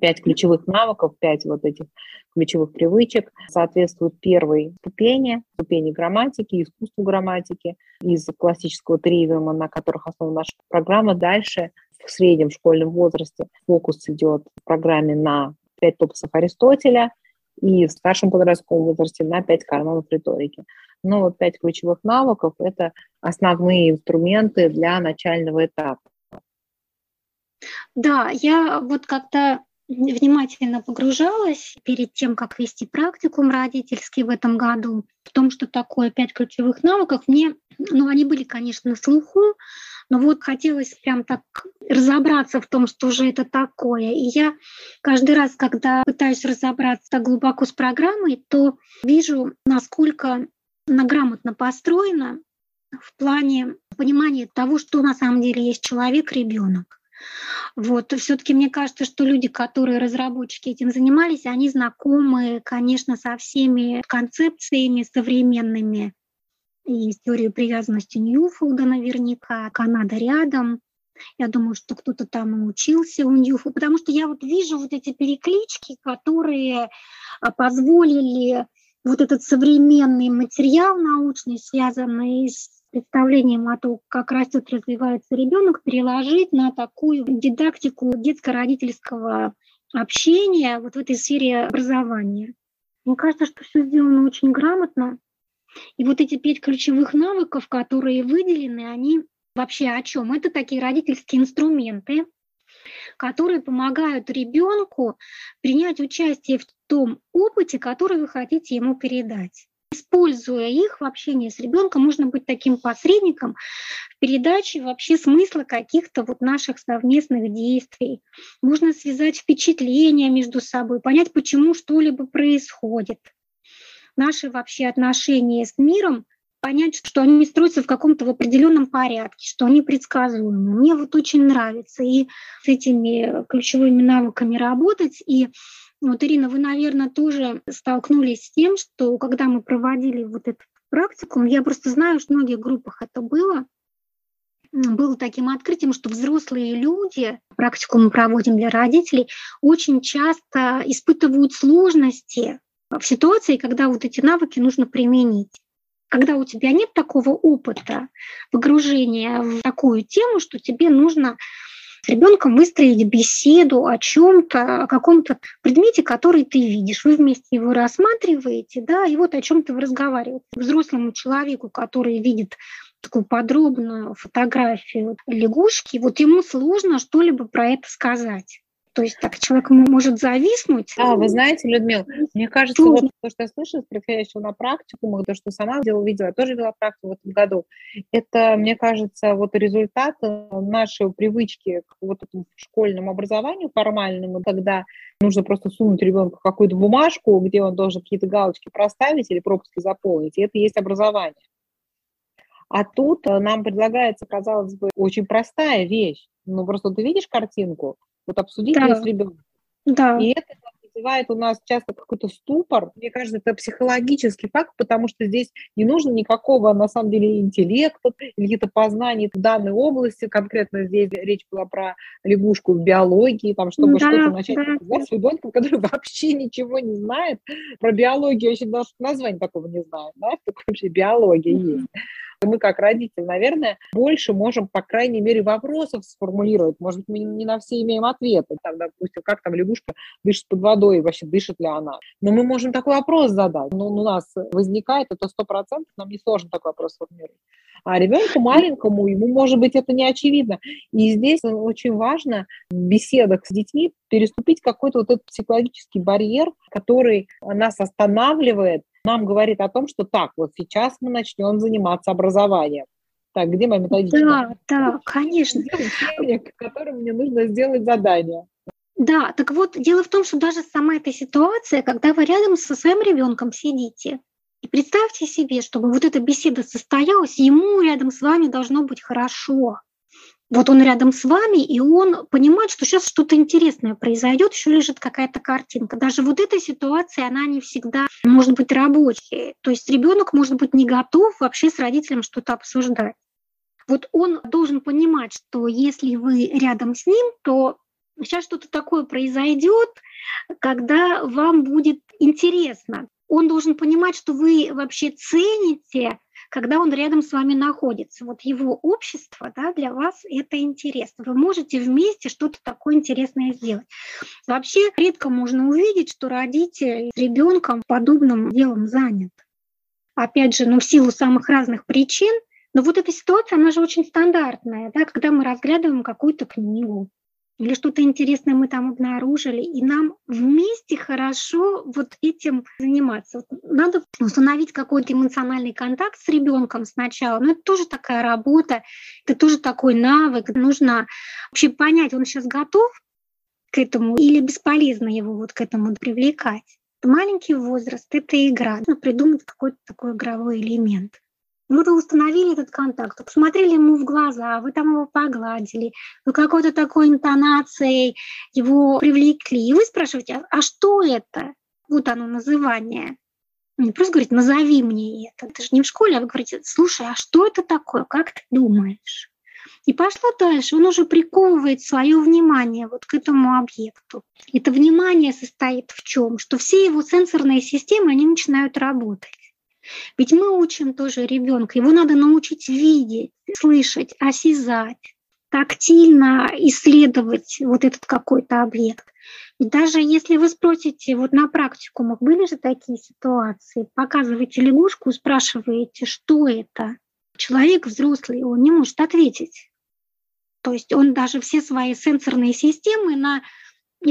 Пять ключевых навыков, пять вот этих ключевых привычек соответствуют первой ступени, ступени грамматики, искусству грамматики, из классического тривиума, на которых основана наша программа. Дальше в среднем школьном возрасте фокус идет в программе на 5 топосов Аристотеля и в старшем подростковом возрасте на 5 канонов риторики. Но вот 5 ключевых навыков – это основные инструменты для начального этапа. Да, я вот как-то внимательно погружалась перед тем, как вести практикум родительский в этом году, в том, что такое пять ключевых навыков. Мне, ну, они были, конечно, на слуху, но вот хотелось прям так разобраться в том, что же это такое. И я каждый раз, когда пытаюсь разобраться так глубоко с программой, то вижу, насколько она грамотно построена в плане понимания того, что на самом деле есть человек, ребенок. Вот. Все-таки мне кажется, что люди, которые разработчики этим занимались, они знакомы, конечно, со всеми концепциями современными и историю привязанности Ньюфолда наверняка, Канада рядом. Я думаю, что кто-то там и учился у Ньюфолда, потому что я вот вижу вот эти переклички, которые а, позволили вот этот современный материал научный, связанный с представлением о том, как растет, развивается ребенок, переложить на такую дидактику детско-родительского общения вот в этой сфере образования. Мне кажется, что все сделано очень грамотно, и вот эти пять ключевых навыков, которые выделены, они вообще о чем? Это такие родительские инструменты, которые помогают ребенку принять участие в том опыте, который вы хотите ему передать. Используя их в общении с ребенком, можно быть таким посредником в передаче вообще смысла каких-то вот наших совместных действий. Можно связать впечатления между собой, понять, почему что-либо происходит наши вообще отношения с миром, понять, что они строятся в каком-то определенном порядке, что они предсказуемы. Мне вот очень нравится и с этими ключевыми навыками работать. И вот, Ирина, вы, наверное, тоже столкнулись с тем, что когда мы проводили вот этот практикум, я просто знаю, что в многих группах это было, было таким открытием, что взрослые люди, практику мы проводим для родителей, очень часто испытывают сложности в ситуации, когда вот эти навыки нужно применить. когда у тебя нет такого опыта погружения в такую тему, что тебе нужно с ребенком выстроить беседу о чем-то, о каком-то предмете, который ты видишь. Вы вместе его рассматриваете, да, и вот о чем-то вы разговариваете. Взрослому человеку, который видит такую подробную фотографию лягушки, вот ему сложно что-либо про это сказать. То есть так человек может зависнуть. Да, вы знаете, Людмила, мне кажется, вот то, что я слышала, приходящего на практику, то, что сама делала, видела, я тоже вела практику в этом году, это, мне кажется, вот результат нашей привычки к вот этому школьному образованию формальному, когда нужно просто сунуть ребенку какую-то бумажку, где он должен какие-то галочки проставить или пропуски заполнить, и это есть образование. А тут нам предлагается, казалось бы, очень простая вещь. Ну, просто ты видишь картинку, вот обсудить да. с ребенком. Да. И это вызывает у нас часто какой-то ступор. Мне кажется, это психологический факт, потому что здесь не нужно никакого, на самом деле, интеллекта или какие-то познания в данной области. Конкретно здесь речь была про лягушку в биологии, там, чтобы да, что-то начать да. с ребенком, который вообще ничего не знает про биологию, вообще даже название такого не знает, да, такое вообще биология mm-hmm. есть мы как родители, наверное, больше можем, по крайней мере, вопросов сформулировать. Может мы не на все имеем ответы. Там, допустим, как там лягушка дышит под водой, вообще дышит ли она. Но мы можем такой вопрос задать. Но у нас возникает это сто процентов, нам не сложно такой вопрос сформулировать. А ребенку маленькому, ему, может быть, это не очевидно. И здесь очень важно в беседах с детьми переступить какой-то вот этот психологический барьер, который нас останавливает нам говорит о том, что так, вот сейчас мы начнем заниматься образованием. Так, где моя методичка? Да, да, конечно. Которым мне нужно сделать задание. Да, так вот, дело в том, что даже сама эта ситуация, когда вы рядом со своим ребенком сидите, и представьте себе, чтобы вот эта беседа состоялась, ему рядом с вами должно быть хорошо вот он рядом с вами, и он понимает, что сейчас что-то интересное произойдет, еще лежит какая-то картинка. Даже вот эта ситуация, она не всегда может быть рабочей. То есть ребенок может быть не готов вообще с родителем что-то обсуждать. Вот он должен понимать, что если вы рядом с ним, то сейчас что-то такое произойдет, когда вам будет интересно. Он должен понимать, что вы вообще цените когда он рядом с вами находится. Вот его общество да, для вас это интересно. Вы можете вместе что-то такое интересное сделать. Вообще редко можно увидеть, что родитель с ребенком подобным делом занят. Опять же, ну, в силу самых разных причин, но вот эта ситуация, она же очень стандартная, да, когда мы разглядываем какую-то книгу, или что-то интересное мы там обнаружили, и нам вместе хорошо вот этим заниматься. Надо установить какой-то эмоциональный контакт с ребенком сначала, но это тоже такая работа, это тоже такой навык. Нужно вообще понять, он сейчас готов к этому или бесполезно его вот к этому привлекать. Маленький возраст — это игра. Нужно придумать какой-то такой игровой элемент. Вот вы установили этот контакт, посмотрели ему в глаза, вы там его погладили, вы какой-то такой интонацией его привлекли. И вы спрашиваете, а, что это? Вот оно называние. Не просто говорить, назови мне это. Это же не в школе, а вы говорите, слушай, а что это такое? Как ты думаешь? И пошло дальше, он уже приковывает свое внимание вот к этому объекту. Это внимание состоит в чем? Что все его сенсорные системы, они начинают работать. Ведь мы учим тоже ребенка, его надо научить видеть, слышать, осязать, тактильно исследовать вот этот какой-то объект. И даже если вы спросите, вот на практикумах были же такие ситуации, показываете лягушку, спрашиваете, что это, человек взрослый, он не может ответить. То есть он даже все свои сенсорные системы на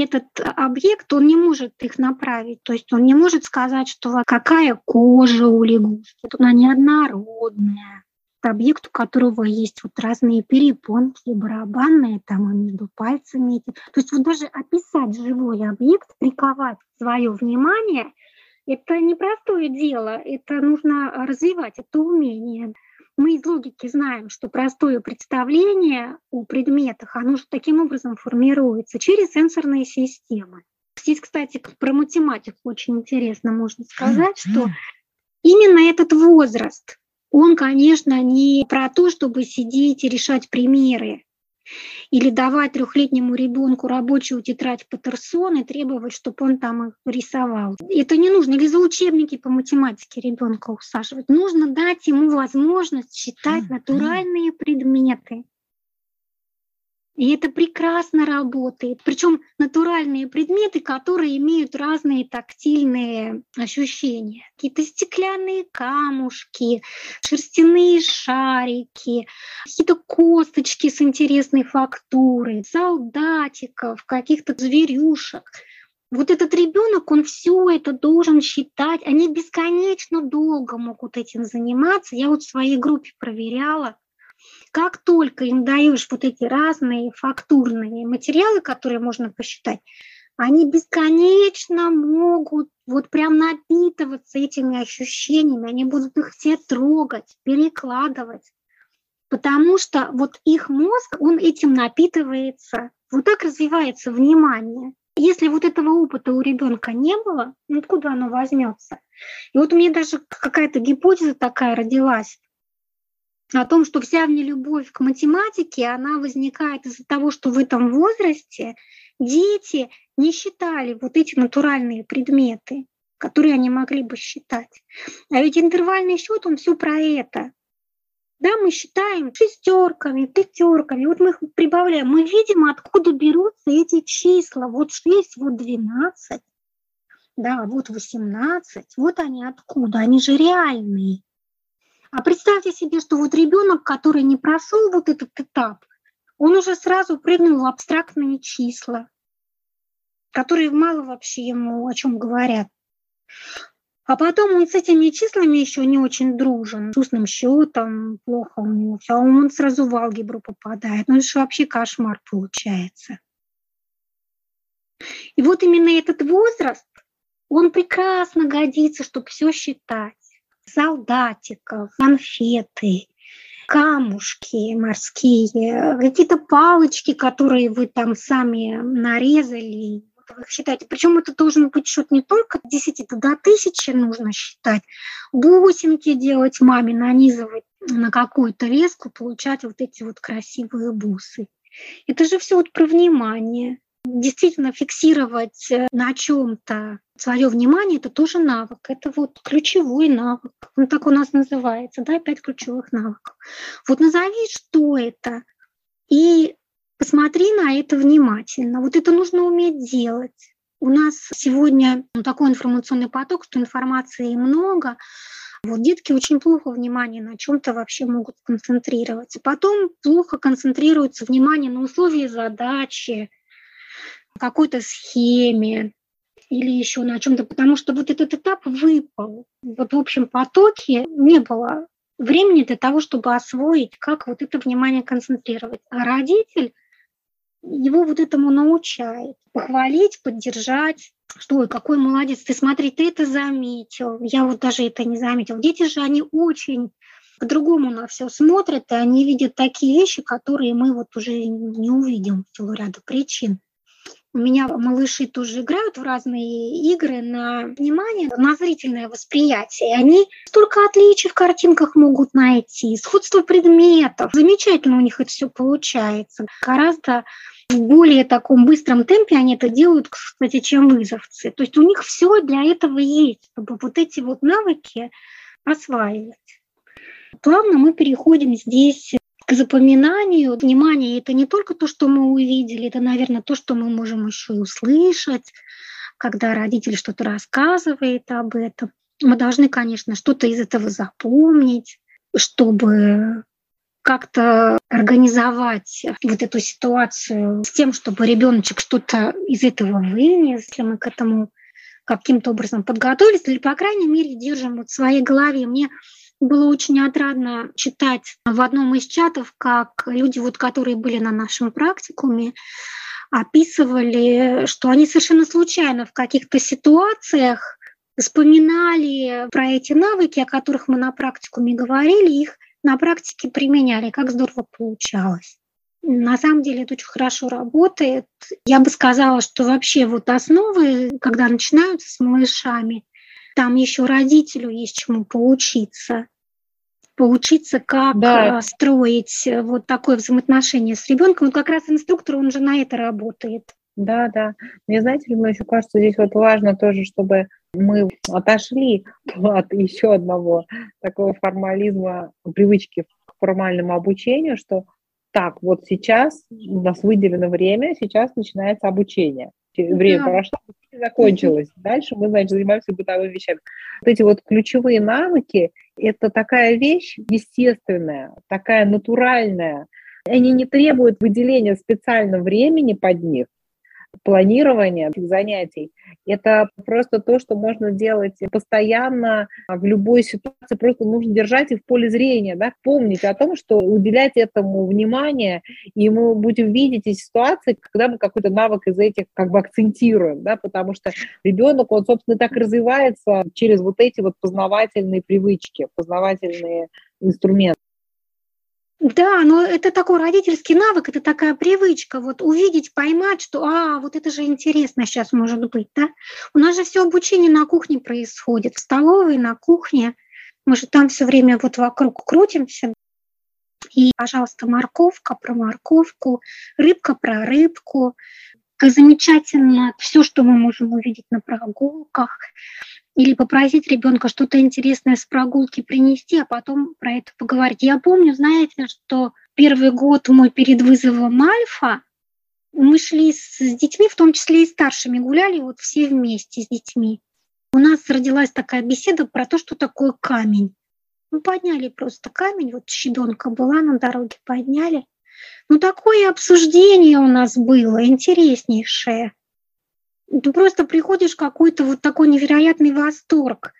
этот объект, он не может их направить. То есть он не может сказать, что какая кожа у лягушки, она неоднородная. Это объект, у которого есть вот разные перепонки, барабанные, там между пальцами. То есть вот даже описать живой объект, приковать свое внимание, это непростое дело, это нужно развивать, это умение. Мы из логики знаем, что простое представление о предметах, оно же таким образом формируется через сенсорные системы. Здесь, кстати, про математику очень интересно можно сказать, что именно этот возраст, он, конечно, не про то, чтобы сидеть и решать примеры. Или давать трехлетнему ребенку рабочую тетрадь Патерсон и требовать, чтобы он там их рисовал. Это не нужно. Или за учебники по математике ребенка усаживать. Нужно дать ему возможность читать натуральные предметы. И это прекрасно работает. Причем натуральные предметы, которые имеют разные тактильные ощущения. Какие-то стеклянные камушки, шерстяные шарики, какие-то косточки с интересной фактурой, солдатиков, каких-то зверюшек. Вот этот ребенок, он все это должен считать. Они бесконечно долго могут этим заниматься. Я вот в своей группе проверяла как только им даешь вот эти разные фактурные материалы, которые можно посчитать, они бесконечно могут вот прям напитываться этими ощущениями, они будут их все трогать, перекладывать, потому что вот их мозг, он этим напитывается. Вот так развивается внимание. Если вот этого опыта у ребенка не было, ну откуда оно возьмется? И вот у меня даже какая-то гипотеза такая родилась о том, что вся нелюбовь к математике, она возникает из-за того, что в этом возрасте дети не считали вот эти натуральные предметы, которые они могли бы считать. А ведь интервальный счет, он все про это. Да, мы считаем шестерками, пятерками, вот мы их прибавляем, мы видим, откуда берутся эти числа. Вот 6, вот 12, да, вот 18, вот они откуда, они же реальные. А представьте себе, что вот ребенок, который не прошел вот этот этап, он уже сразу прыгнул в абстрактные числа, которые мало вообще ему о чем говорят. А потом он с этими числами еще не очень дружен, с устным счетом плохо у него а он сразу в алгебру попадает. Ну это же вообще кошмар получается. И вот именно этот возраст, он прекрасно годится, чтобы все считать солдатиков, конфеты, камушки морские, какие-то палочки, которые вы там сами нарезали, вы считаете. Причем это должен быть счет не только 10, это до тысячи нужно считать. Бусинки делать маме, нанизывать на какую-то леску, получать вот эти вот красивые бусы. Это же все вот про внимание. Действительно фиксировать э, на чем-то свое внимание, это тоже навык. Это вот ключевой навык. Он так у нас называется, да, пять ключевых навыков. Вот назови, что это, и посмотри на это внимательно. Вот это нужно уметь делать. У нас сегодня ну, такой информационный поток, что информации много, вот детки очень плохо внимание на чем-то вообще могут концентрироваться. Потом плохо концентрируется внимание на условии задачи, какой-то схеме или еще на чем-то, потому что вот этот этап выпал. Вот в общем потоке не было времени для того, чтобы освоить, как вот это внимание концентрировать. А родитель его вот этому научает. Похвалить, поддержать, что ой, какой молодец, ты смотри, ты это заметил. Я вот даже это не заметил. Дети же, они очень по-другому на все смотрят, и они видят такие вещи, которые мы вот уже не увидим в силу ряда причин. У меня малыши тоже играют в разные игры на внимание, на зрительное восприятие. Они столько отличий в картинках могут найти, сходство предметов. Замечательно у них это все получается. Гораздо в более таком быстром темпе они это делают, кстати, чем вызовцы. То есть у них все для этого есть, чтобы вот эти вот навыки осваивать. Плавно мы переходим здесь к запоминанию. Внимание – это не только то, что мы увидели, это, наверное, то, что мы можем еще и услышать, когда родитель что-то рассказывает об этом. Мы должны, конечно, что-то из этого запомнить, чтобы как-то организовать вот эту ситуацию с тем, чтобы ребеночек что-то из этого вынес, если мы к этому каким-то образом подготовились, или, по крайней мере, держим вот в своей голове. Мне было очень отрадно читать в одном из чатов, как люди, вот, которые были на нашем практикуме, описывали, что они совершенно случайно в каких-то ситуациях вспоминали про эти навыки, о которых мы на практикуме говорили, их на практике применяли, как здорово получалось. На самом деле это очень хорошо работает. Я бы сказала, что вообще вот основы, когда начинаются с малышами, там еще родителю есть чему поучиться. Поучиться, как да. А, строить э, вот такое взаимоотношение с ребенком. Вот как раз инструктор, он же на это работает. Да, да. Мне, знаете, мне еще кажется, здесь вот важно тоже, чтобы мы отошли от еще одного такого формализма, привычки к формальному обучению, что так, вот сейчас у нас выделено время, сейчас начинается обучение. Время да. прошло, закончилось. Дальше мы, значит, занимаемся бытовыми вещами. Вот эти вот ключевые навыки – это такая вещь естественная, такая натуральная. Они не требуют выделения специально времени под них, планирования занятий. Это просто то, что можно делать постоянно в любой ситуации. Просто нужно держать их в поле зрения, да, помнить о том, что уделять этому внимание, и мы будем видеть эти ситуации, когда мы какой-то навык из этих как бы акцентируем, да, потому что ребенок, он, собственно, так развивается через вот эти вот познавательные привычки, познавательные инструменты. Да, но это такой родительский навык, это такая привычка, вот увидеть, поймать, что, а, вот это же интересно сейчас может быть, да. У нас же все обучение на кухне происходит, в столовой, на кухне. Мы же там все время вот вокруг крутимся. И, пожалуйста, морковка про морковку, рыбка про рыбку. Замечательно все, что мы можем увидеть на прогулках или попросить ребенка что-то интересное с прогулки принести, а потом про это поговорить. Я помню, знаете, что первый год мой перед вызовом Альфа, мы шли с, с детьми, в том числе и старшими, гуляли вот все вместе с детьми. У нас родилась такая беседа про то, что такое камень. Мы подняли просто камень, вот щебенка была на дороге, подняли. Ну, такое обсуждение у нас было, интереснейшее ты просто приходишь какой-то вот такой невероятный восторг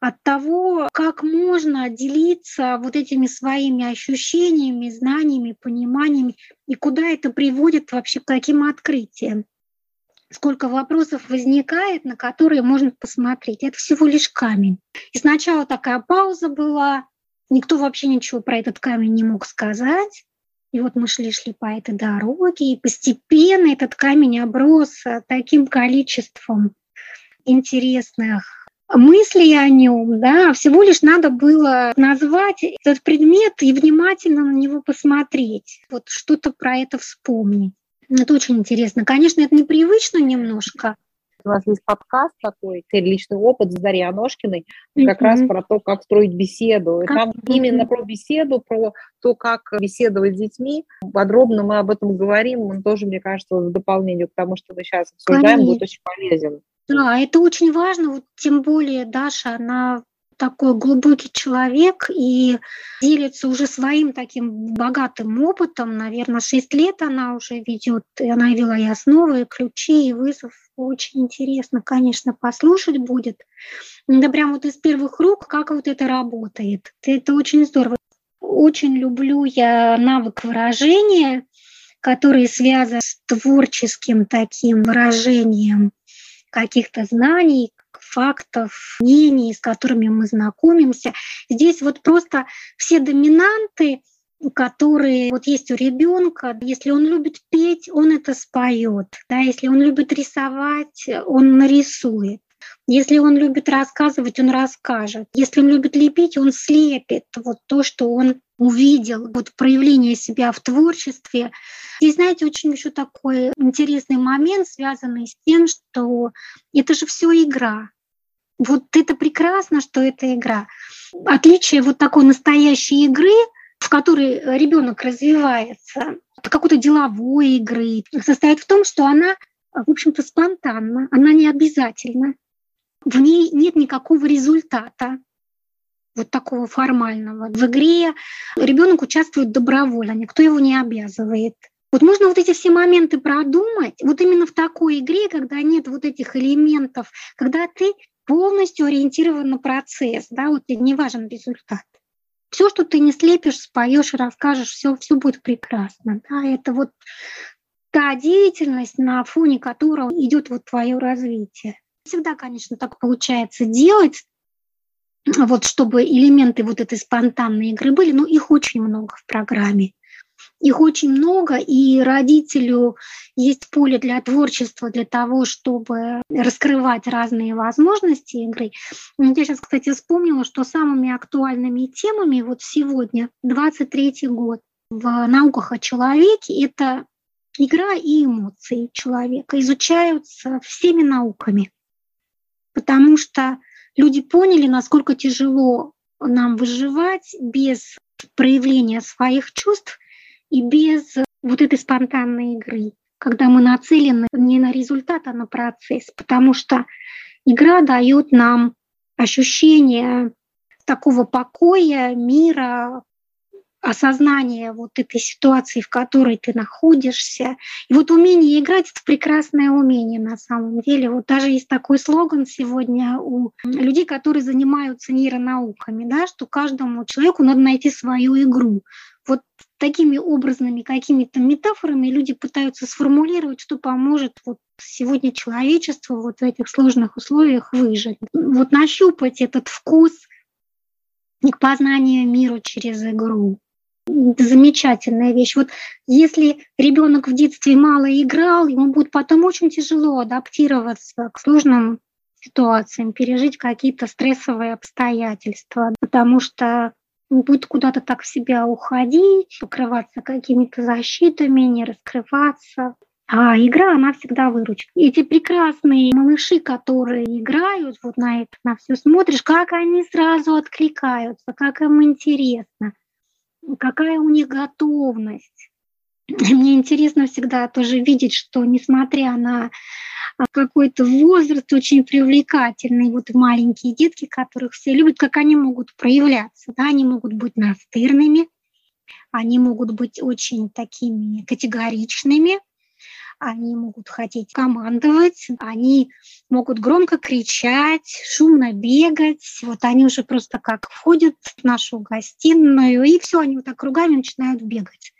от того, как можно делиться вот этими своими ощущениями, знаниями, пониманиями, и куда это приводит вообще к каким открытиям. Сколько вопросов возникает, на которые можно посмотреть. Это всего лишь камень. И сначала такая пауза была, никто вообще ничего про этот камень не мог сказать. И вот мы шли-шли по этой дороге, и постепенно этот камень оброс э, таким количеством интересных мыслей о нем, да, всего лишь надо было назвать этот предмет и внимательно на него посмотреть, вот что-то про это вспомнить. Это очень интересно. Конечно, это непривычно немножко, у нас есть подкаст такой, личный опыт с Дарьей Аношкиной, mm-hmm. как раз про то, как строить беседу. И там mm-hmm. именно про беседу, про то, как беседовать с детьми. Подробно мы об этом говорим. Он тоже, мне кажется, в дополнение к тому, что мы сейчас обсуждаем, Конечно. будет очень полезен. Да, это очень важно, вот тем более Даша, она такой глубокий человек и делится уже своим таким богатым опытом. Наверное, шесть лет она уже ведет, и она вела и основы, и ключи, и вызов. Очень интересно, конечно, послушать будет. Да прям вот из первых рук, как вот это работает. Это очень здорово. Очень люблю я навык выражения, который связан с творческим таким выражением каких-то знаний, фактов, мнений, с которыми мы знакомимся. Здесь вот просто все доминанты, которые вот есть у ребенка, если он любит петь, он это споет, да, если он любит рисовать, он нарисует. Если он любит рассказывать, он расскажет. Если он любит лепить, он слепит вот то, что он увидел, вот проявление себя в творчестве. И знаете, очень еще такой интересный момент, связанный с тем, что это же все игра. Вот это прекрасно, что это игра. Отличие вот такой настоящей игры, в которой ребенок развивается, какой-то деловой игры, состоит в том, что она, в общем-то, спонтанна, она не обязательна. В ней нет никакого результата вот такого формального. В игре ребенок участвует добровольно, никто его не обязывает. Вот можно вот эти все моменты продумать, вот именно в такой игре, когда нет вот этих элементов, когда ты полностью ориентирован на процесс, да, вот не важен результат. Все, что ты не слепишь, споешь, расскажешь, все, все будет прекрасно. Да, это вот та деятельность, на фоне которой идет вот твое развитие. Всегда, конечно, так получается делать, вот чтобы элементы вот этой спонтанной игры были, но их очень много в программе. их очень много, и родителю есть поле для творчества, для того, чтобы раскрывать разные возможности игры. Я сейчас, кстати, вспомнила, что самыми актуальными темами вот сегодня, 23 год, в науках о человеке, это игра и эмоции человека изучаются всеми науками, потому что люди поняли, насколько тяжело нам выживать без проявления своих чувств и без вот этой спонтанной игры, когда мы нацелены не на результат, а на процесс, потому что игра дает нам ощущение такого покоя, мира, осознание вот этой ситуации, в которой ты находишься. И вот умение играть — это прекрасное умение на самом деле. Вот даже есть такой слоган сегодня у людей, которые занимаются нейронауками, да, что каждому человеку надо найти свою игру. Вот такими образными какими-то метафорами люди пытаются сформулировать, что поможет вот сегодня человечеству вот в этих сложных условиях выжить. Вот нащупать этот вкус к познанию мира через игру замечательная вещь. Вот если ребенок в детстве мало играл, ему будет потом очень тяжело адаптироваться к сложным ситуациям, пережить какие-то стрессовые обстоятельства, потому что будет куда-то так в себя уходить, покрываться какими-то защитами, не раскрываться. А игра, она всегда выручит. Эти прекрасные малыши, которые играют, вот на это, на все смотришь, как они сразу откликаются, как им интересно какая у них готовность. Мне интересно всегда тоже видеть, что несмотря на а, какой-то возраст очень привлекательный, вот маленькие детки, которых все любят, как они могут проявляться. Да? Они могут быть настырными, они могут быть очень такими категоричными, они могут хотеть командовать, они могут громко кричать, шумно бегать. Вот они уже просто как входят в нашу гостиную, и все, они вот так кругами начинают бегать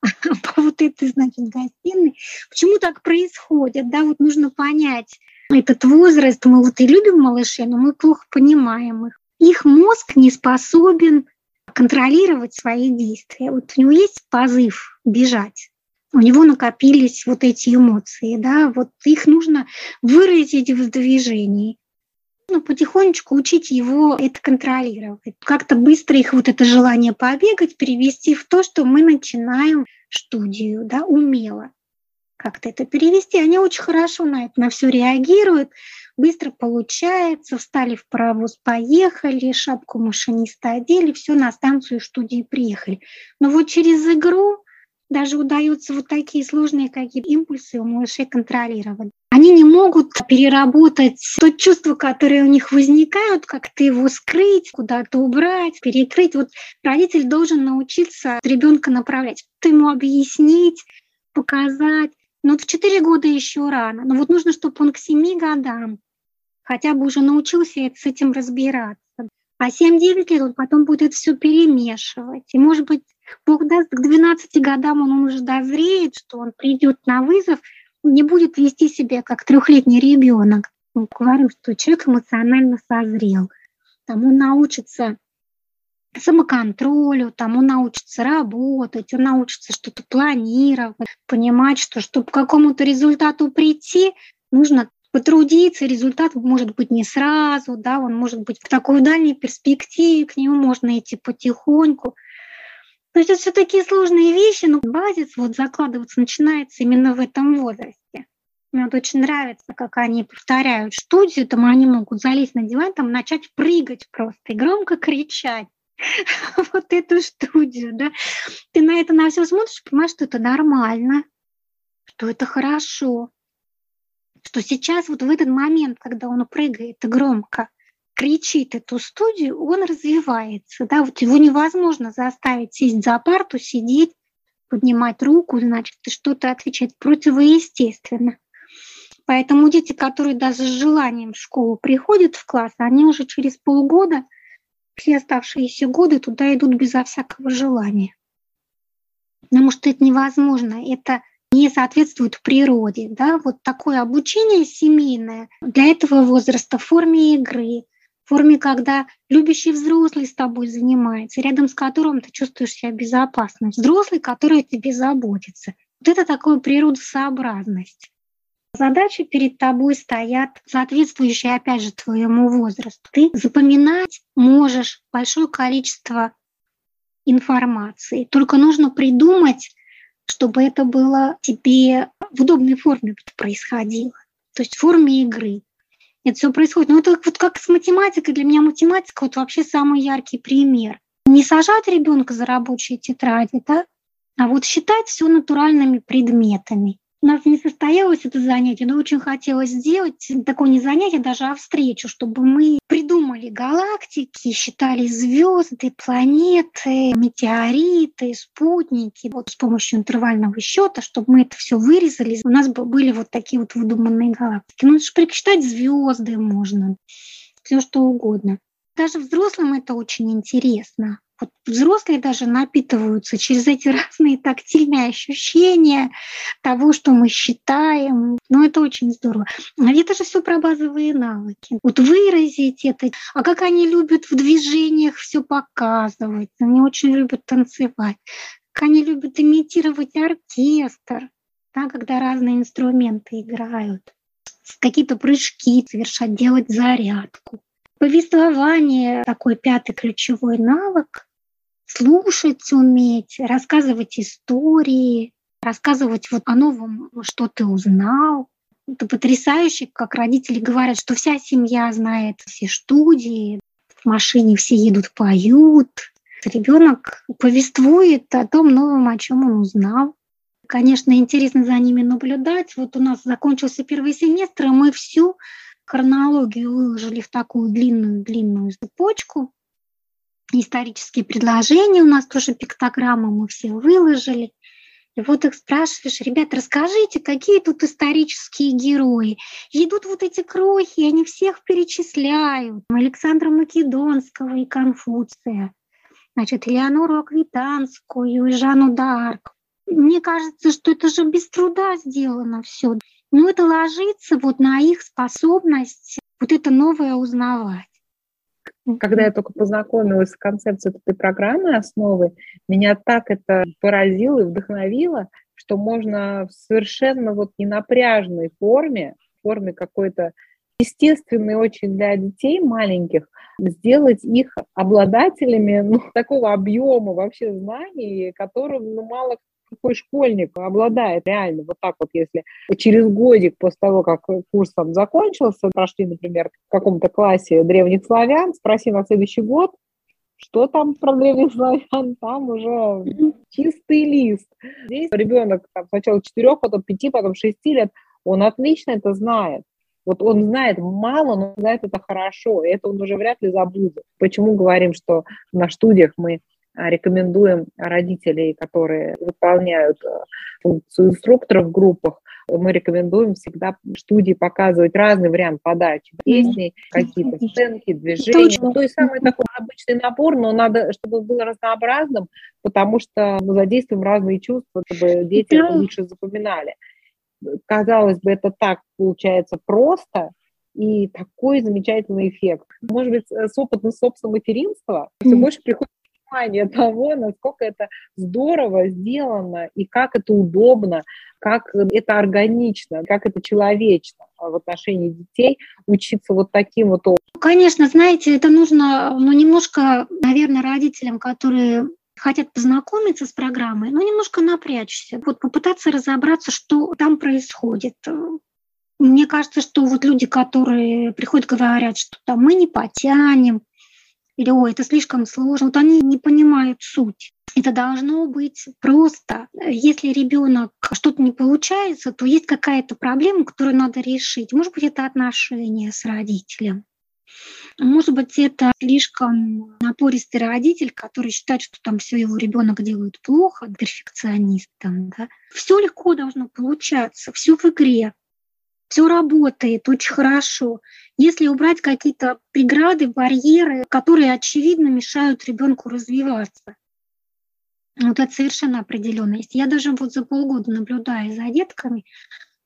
по вот этой, значит, гостиной. Почему так происходит? Да, вот нужно понять этот возраст. Мы вот и любим малышей, но мы плохо понимаем их. Их мозг не способен контролировать свои действия. Вот у него есть позыв бежать, у него накопились вот эти эмоции, да, вот их нужно выразить в движении. Ну, потихонечку учить его это контролировать. Как-то быстро их вот это желание побегать перевести в то, что мы начинаем студию, да, умело как-то это перевести. Они очень хорошо на это, на все реагируют, быстро получается, встали в паровоз, поехали, шапку машиниста одели, все, на станцию студии приехали. Но вот через игру даже удается вот такие сложные какие импульсы у малышей контролировать. Они не могут переработать то чувство, которое у них возникают, как-то его скрыть, куда-то убрать, перекрыть. Вот родитель должен научиться ребенка направлять, ему объяснить, показать. Но вот в 4 года еще рано. Но вот нужно, чтобы он к 7 годам хотя бы уже научился с этим разбираться. А 7-9 лет он потом будет все перемешивать. И, может быть, Бог даст, к 12 годам он уже дозреет, что он придет на вызов, не будет вести себя как трехлетний ребенок. Мы говорим, что человек эмоционально созрел. Там он научится самоконтролю, там он научится работать, он научится что-то планировать, понимать, что чтобы к какому-то результату прийти, нужно потрудиться, результат может быть не сразу, да, он может быть в такой дальней перспективе, к нему можно идти потихоньку. То есть это все такие сложные вещи, но базис вот закладываться начинается именно в этом возрасте. Мне вот очень нравится, как они повторяют студию, там они могут залезть на диван, там начать прыгать просто и громко кричать вот эту студию, да. Ты на это на все смотришь, понимаешь, что это нормально, что это хорошо, что сейчас вот в этот момент, когда он прыгает громко, кричит эту студию, он развивается. Да? Вот его невозможно заставить сесть за парту, сидеть, поднимать руку, значит, что-то отвечать противоестественно. Поэтому дети, которые даже с желанием в школу приходят в класс, они уже через полгода, все оставшиеся годы туда идут безо всякого желания. Потому что это невозможно, это не соответствует природе. Да? Вот такое обучение семейное для этого возраста в форме игры, форме, когда любящий взрослый с тобой занимается, рядом с которым ты чувствуешь себя безопасно, взрослый, который о тебе заботится. Вот это такое природосообразность. Задачи перед тобой стоят соответствующие, опять же, твоему возрасту. Ты запоминать можешь большое количество информации. Только нужно придумать, чтобы это было тебе в удобной форме происходило. То есть в форме игры. Это все происходит. Ну, это вот как с математикой. Для меня математика вот вообще самый яркий пример. Не сажать ребенка за рабочие тетради, да, а вот считать все натуральными предметами. У нас не состоялось это занятие, но очень хотелось сделать такое не занятие, даже а встречу, чтобы мы придумали галактики, считали звезды, планеты, метеориты, спутники, вот с помощью интервального счета, чтобы мы это все вырезали. У нас были вот такие вот выдуманные галактики. Ну, это же причитать звезды можно, все что угодно. Даже взрослым это очень интересно. Вот взрослые даже напитываются через эти разные тактильные ощущения того, что мы считаем. Ну, это очень здорово. А это же все про базовые навыки. Вот выразить это. А как они любят в движениях все показывать. Они очень любят танцевать. Как они любят имитировать оркестр, да, когда разные инструменты играют. Какие-то прыжки совершать, делать зарядку. Повествование – такой пятый ключевой навык, слушать уметь, рассказывать истории, рассказывать вот о новом, что ты узнал. Это потрясающе, как родители говорят, что вся семья знает все студии, в машине все едут, поют. Ребенок повествует о том новом, о чем он узнал. Конечно, интересно за ними наблюдать. Вот у нас закончился первый семестр, и мы всю хронологию выложили в такую длинную-длинную цепочку исторические предложения, у нас тоже пиктограммы мы все выложили. И вот их спрашиваешь, ребят, расскажите, какие тут исторические герои? идут вот эти крохи, они всех перечисляют. Александра Македонского и Конфуция, значит, Элеонору Аквитанскую и Жанну Д'Арк. Мне кажется, что это же без труда сделано все. Но это ложится вот на их способность вот это новое узнавать. Когда я только познакомилась с концепцией этой программы основы, меня так это поразило и вдохновило, что можно в совершенно вот ненапряжной форме, форме какой-то естественной очень для детей маленьких, сделать их обладателями ну, такого объема вообще знаний, которым ну, мало какой школьник обладает реально вот так вот, если через годик после того, как курс там закончился, прошли, например, в каком-то классе древних славян, спроси на следующий год, что там про древних славян, там уже чистый лист. Здесь ребенок там, сначала 4, потом 5, потом 6 лет, он отлично это знает. Вот он знает мало, но знает это хорошо, и это он уже вряд ли забудет. Почему говорим, что на студиях мы рекомендуем родителей, которые выполняют э, функцию инструкторов в группах, мы рекомендуем всегда в студии показывать разный вариант подачи. Песни, какие-то сценки, движения. Ну, то есть самый такой обычный набор, но надо, чтобы был разнообразным, потому что мы задействуем разные чувства, чтобы дети это лучше запоминали. Казалось бы, это так получается просто, и такой замечательный эффект. Может быть, с опытом собственного материнства все больше приходит понимание того, насколько это здорово сделано и как это удобно, как это органично, как это человечно в отношении детей, учиться вот таким вот Конечно, знаете, это нужно ну, немножко, наверное, родителям, которые хотят познакомиться с программой, но немножко напрячься, вот попытаться разобраться, что там происходит. Мне кажется, что вот люди, которые приходят, говорят, что там мы не потянем, или ой, это слишком сложно. Вот они не понимают суть. Это должно быть просто. Если ребенок что-то не получается, то есть какая-то проблема, которую надо решить. Может быть, это отношения с родителем. Может быть, это слишком напористый родитель, который считает, что там все его ребенок делает плохо, перфекционист. Да. Все легко должно получаться, все в игре все работает очень хорошо. Если убрать какие-то преграды, барьеры, которые очевидно мешают ребенку развиваться. Вот это совершенно определенно есть. Я даже вот за полгода наблюдая за детками,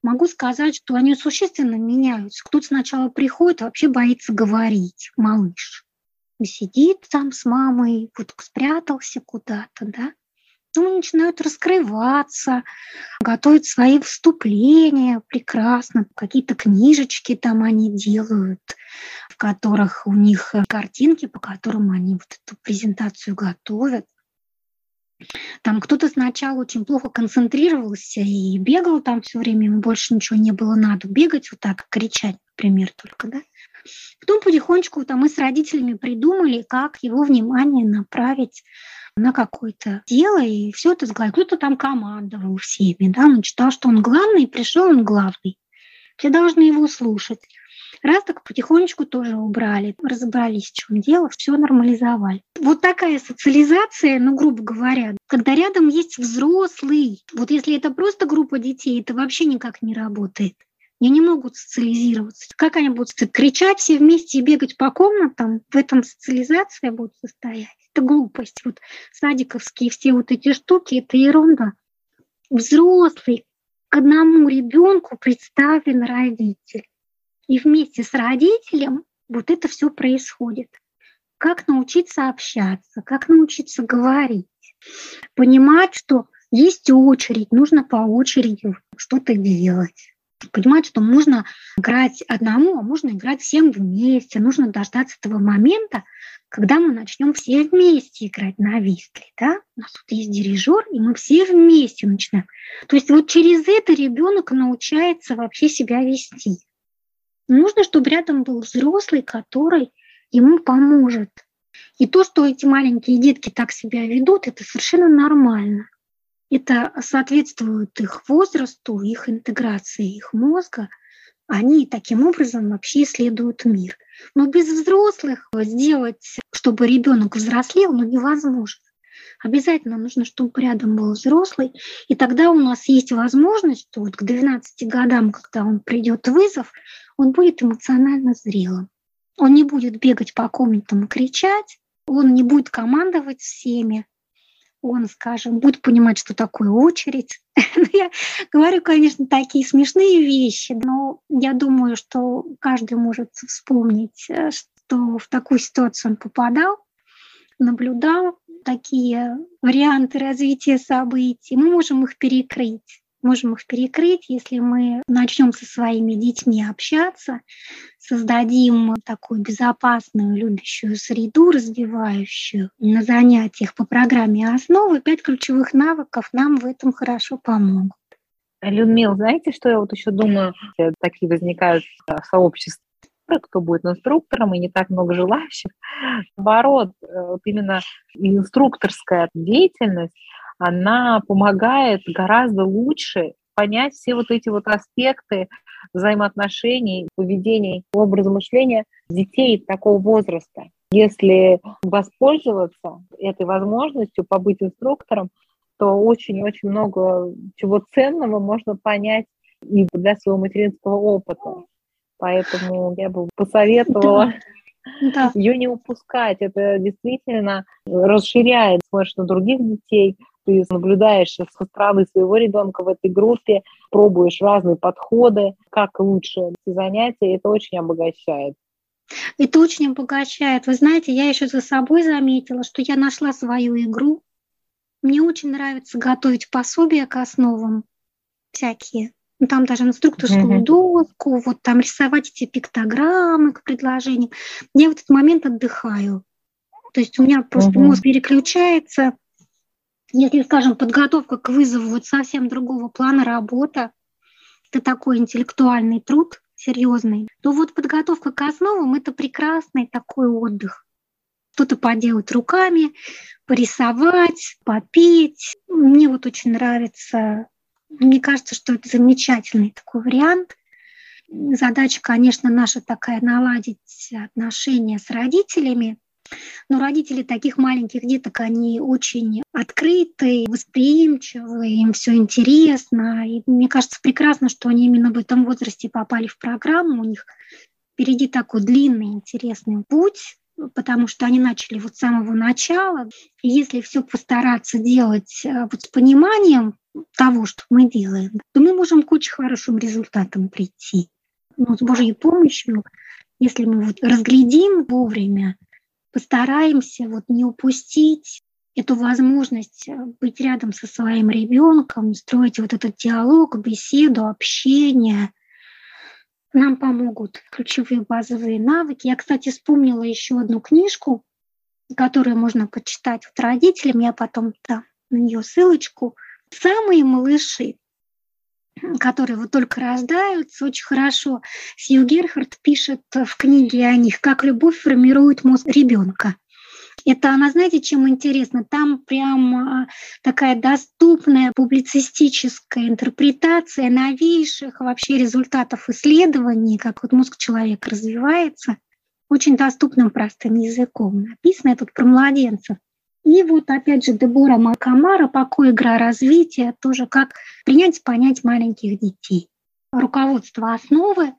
могу сказать, что они существенно меняются. Кто-то сначала приходит, вообще боится говорить, малыш. Сидит там с мамой, вот спрятался куда-то, да, ну, начинают раскрываться, готовят свои выступления прекрасно, какие-то книжечки там они делают, в которых у них картинки, по которым они вот эту презентацию готовят. Там кто-то сначала очень плохо концентрировался и бегал там все время, ему больше ничего не было надо. Бегать вот так, кричать, например, только, да. Потом потихонечку там мы с родителями придумали, как его внимание направить на какое-то дело, и все это сгладил. Кто-то там командовал всеми, да, он считал, что он главный, пришел он главный. Все должны его слушать. Раз так потихонечку тоже убрали, разобрались, в чем дело, все нормализовали. Вот такая социализация, ну, грубо говоря, когда рядом есть взрослый. Вот если это просто группа детей, это вообще никак не работает. Они не могут социализироваться. Как они будут кричать все вместе и бегать по комнатам? В этом социализация будет состоять. Это глупость. Вот садиковские все вот эти штуки, это ерунда. Взрослый к одному ребенку представлен родитель. И вместе с родителем вот это все происходит. Как научиться общаться, как научиться говорить, понимать, что есть очередь, нужно по очереди что-то делать понимать, что можно играть одному, а можно играть всем вместе. Нужно дождаться этого момента, когда мы начнем все вместе играть на вистле. Да? У нас тут есть дирижер, и мы все вместе начинаем. То есть вот через это ребенок научается вообще себя вести. Нужно, чтобы рядом был взрослый, который ему поможет. И то, что эти маленькие детки так себя ведут, это совершенно нормально. Это соответствует их возрасту, их интеграции, их мозга. Они таким образом вообще исследуют мир. Но без взрослых сделать, чтобы ребенок взрослел, ну невозможно. Обязательно нужно, чтобы рядом был взрослый, и тогда у нас есть возможность, что вот к 12 годам, когда он придет вызов, он будет эмоционально зрелым. Он не будет бегать по комнатам и кричать, он не будет командовать всеми, он, скажем, будет понимать, что такое очередь. Ну, я говорю, конечно, такие смешные вещи, но я думаю, что каждый может вспомнить, э, что в такую ситуацию он попадал, наблюдал такие варианты развития событий. Мы можем их перекрыть можем их перекрыть, если мы начнем со своими детьми общаться, создадим такую безопасную, любящую среду, развивающую на занятиях по программе основы, пять ключевых навыков нам в этом хорошо помогут. Людмила, знаете, что я вот еще думаю, такие возникают а, сообщества, кто будет инструктором, и не так много желающих. Наоборот, э, вот именно инструкторская деятельность, она помогает гораздо лучше понять все вот эти вот аспекты взаимоотношений, поведений, образа мышления детей такого возраста. Если воспользоваться этой возможностью побыть инструктором, то очень-очень много чего ценного можно понять и для своего материнского опыта. Поэтому я бы посоветовала да. ее не упускать. Это действительно расширяет, смотришь на других детей, ты наблюдаешь со стороны своего ребенка в этой группе, пробуешь разные подходы, как лучше эти занятия, это очень обогащает. Это очень обогащает. Вы знаете, я еще за собой заметила, что я нашла свою игру. Мне очень нравится готовить пособия к основам всякие. Ну, там даже инструкторскую mm-hmm. доску, вот там рисовать эти пиктограммы к предложениям. Я в этот момент отдыхаю. То есть у меня просто mm-hmm. мозг переключается, если, скажем, подготовка к вызову вот совсем другого плана работа, это такой интеллектуальный труд серьезный, то вот подготовка к основам – это прекрасный такой отдых. Что-то поделать руками, порисовать, попеть. Мне вот очень нравится, мне кажется, что это замечательный такой вариант. Задача, конечно, наша такая наладить отношения с родителями, но родители таких маленьких деток, они очень открытые, восприимчивые, им все интересно. И мне кажется прекрасно, что они именно в этом возрасте попали в программу. У них впереди такой длинный, интересный путь, потому что они начали вот с самого начала. И если все постараться делать э, вот с пониманием, того, что мы делаем, то мы можем к очень хорошим результатам прийти. Но с Божьей помощью, если мы вот разглядим вовремя, постараемся вот не упустить эту возможность э, быть рядом со своим ребенком, строить вот этот диалог, беседу, общение. Нам помогут ключевые базовые навыки. Я, кстати, вспомнила еще одну книжку, которую можно почитать вот родителям. Я потом дам на нее ссылочку. Самые малыши, которые вот только рождаются, очень хорошо. Сью Герхард пишет в книге о них, как любовь формирует мозг ребенка. Это она, знаете, чем интересно? Там прям а, такая доступная публицистическая интерпретация новейших вообще результатов исследований, как вот мозг человека развивается, очень доступным простым языком. Написано это про младенцев. И вот опять же Дебора Макамара «Покой, игра, развитие» тоже как принять, понять маленьких детей. Руководство основы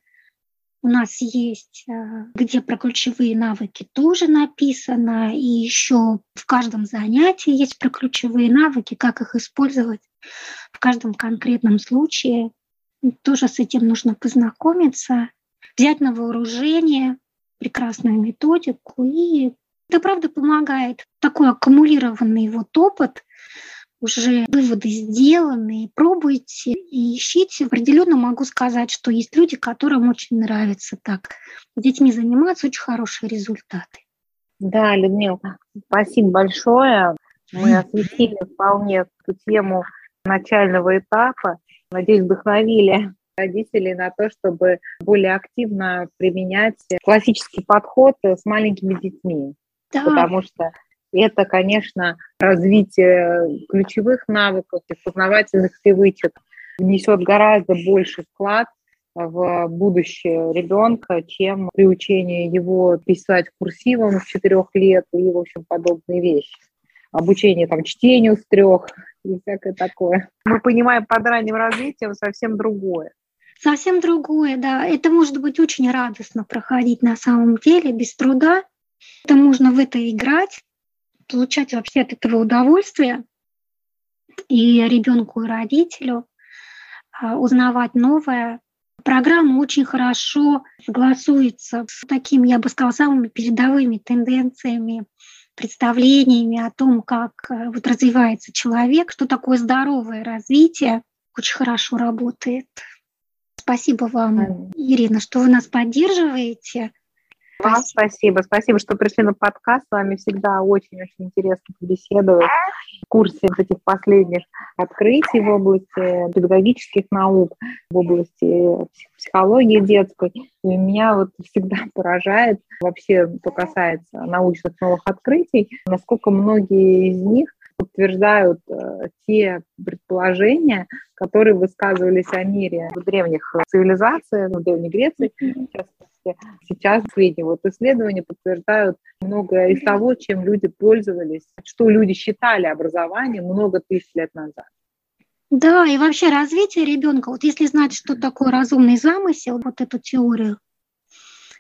у нас есть, э, где про ключевые навыки тоже написано, и еще в каждом занятии есть про ключевые навыки, как их использовать в каждом конкретном случае. Тоже с этим нужно познакомиться, взять на вооружение прекрасную методику, и это правда помогает. Такой аккумулированный вот опыт уже выводы сделаны, пробуйте и ищите. Определенно могу сказать, что есть люди, которым очень нравится так. С детьми заниматься очень хорошие результаты. Да, Людмила, спасибо большое. Мы осветили вполне эту тему начального этапа. Надеюсь, вдохновили родителей на то, чтобы более активно применять классический подход с маленькими детьми. Да. Потому что это, конечно, развитие ключевых навыков и познавательных привычек несет гораздо больше вклад в будущее ребенка, чем приучение его писать курсивом с четырех лет и, в общем, подобные вещи. Обучение там чтению с трех и всякое такое. Мы понимаем под ранним развитием совсем другое. Совсем другое, да. Это может быть очень радостно проходить на самом деле, без труда. Это можно в это играть, получать вообще от этого удовольствие и ребенку, и родителю, а, узнавать новое. Программа очень хорошо согласуется с такими, я бы сказала, самыми передовыми тенденциями, представлениями о том, как э, вот развивается человек, что такое здоровое развитие, очень хорошо работает. Спасибо вам, Ирина, что вы нас поддерживаете. Вам спасибо. Спасибо, что пришли на подкаст. С вами всегда очень-очень интересно побеседовать в курсе этих последних открытий в области педагогических наук, в области психологии детской. И меня вот всегда поражает вообще, что касается научных новых открытий, насколько многие из них подтверждают э, те предположения, которые высказывались о мире в древних цивилизациях, в Древней Греции, в частности. Сейчас последние вот исследования подтверждают многое из того, чем люди пользовались, что люди считали образованием много тысяч лет назад. Да, и вообще развитие ребенка, вот если знать, что такое разумный замысел, вот эту теорию,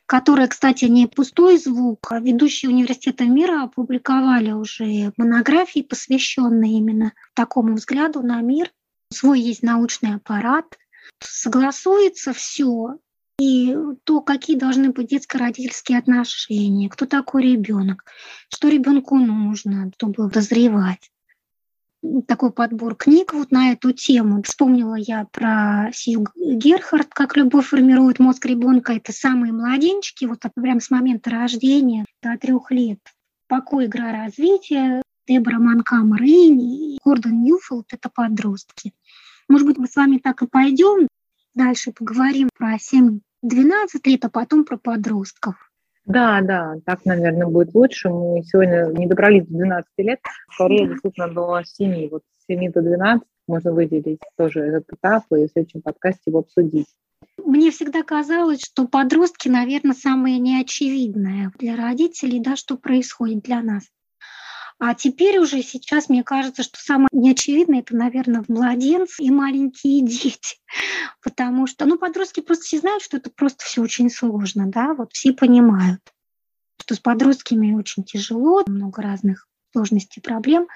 которая, кстати, не пустой звук. А ведущие университеты мира опубликовали уже монографии, посвященные именно такому взгляду на мир. Свой есть научный аппарат. Согласуется все, и то, какие должны быть детско-родительские отношения, кто такой ребенок, что ребенку нужно, чтобы дозревать такой подбор книг вот на эту тему. Вспомнила я про Сью Герхард, как любовь формирует мозг ребенка. Это самые младенчики, вот прям с момента рождения до трех лет. Покой, игра, развитие. Дебора Манкам Рейн и Гордон Ньюфилд – это подростки. Может быть, мы с вами так и пойдем дальше поговорим про 7-12 лет, а потом про подростков. Да, да, так, наверное, будет лучше. Мы сегодня не добрались до 12 лет, скорее действительно до 7. Вот с 7 до 12 можно выделить тоже этот этап и в следующем подкасте его обсудить. Мне всегда казалось, что подростки, наверное, самые неочевидные для родителей, да, что происходит для нас. А теперь уже сейчас мне кажется, что самое неочевидное это, наверное, младенцы и маленькие дети. Потому что, ну, подростки просто все знают, что это просто все очень сложно, да, вот все понимают, что с подростками очень тяжело, много разных сложности проблем.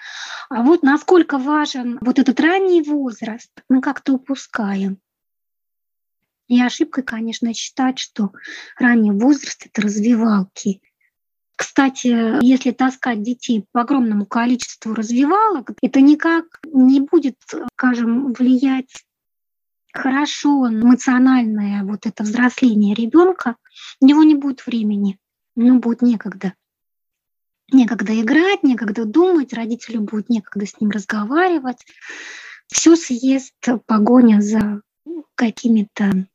А вот насколько важен вот этот ранний возраст, мы как-то упускаем. И ошибкой, конечно, считать, что ранний возраст – это развивалки. Кстати, если таскать детей по огромному количеству развивалок, это никак не будет, скажем, влиять хорошо эмоциональное вот это взросление ребенка, у него не будет времени, ему будет некогда. Некогда играть, некогда думать, родителю будет некогда с ним разговаривать. Все съест погоня за какими-то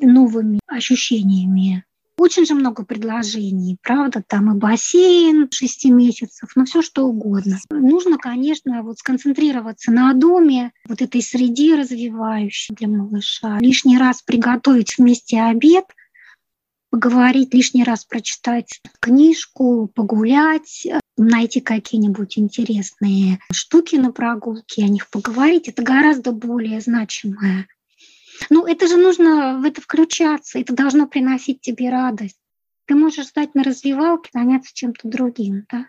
новыми ощущениями. Очень же много предложений, правда, там и бассейн 6 месяцев, ну все что угодно. Нужно, конечно, вот сконцентрироваться на доме, вот этой среде развивающей для малыша. Лишний раз приготовить вместе обед, поговорить, лишний раз прочитать книжку, погулять, найти какие-нибудь интересные штуки на прогулке, о них поговорить. Это гораздо более значимое ну, это же нужно в это включаться, это должно приносить тебе радость. Ты можешь стать на развивалке, заняться чем-то другим, да?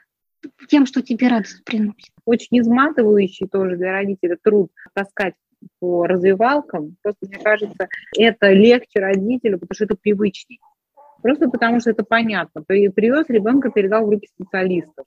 тем, что тебе радость приносит. Очень изматывающий тоже для родителей труд таскать по развивалкам. Просто, мне кажется, это легче родителю, потому что это привычнее. Просто потому что это понятно. Привез ребенка, передал в руки специалистов.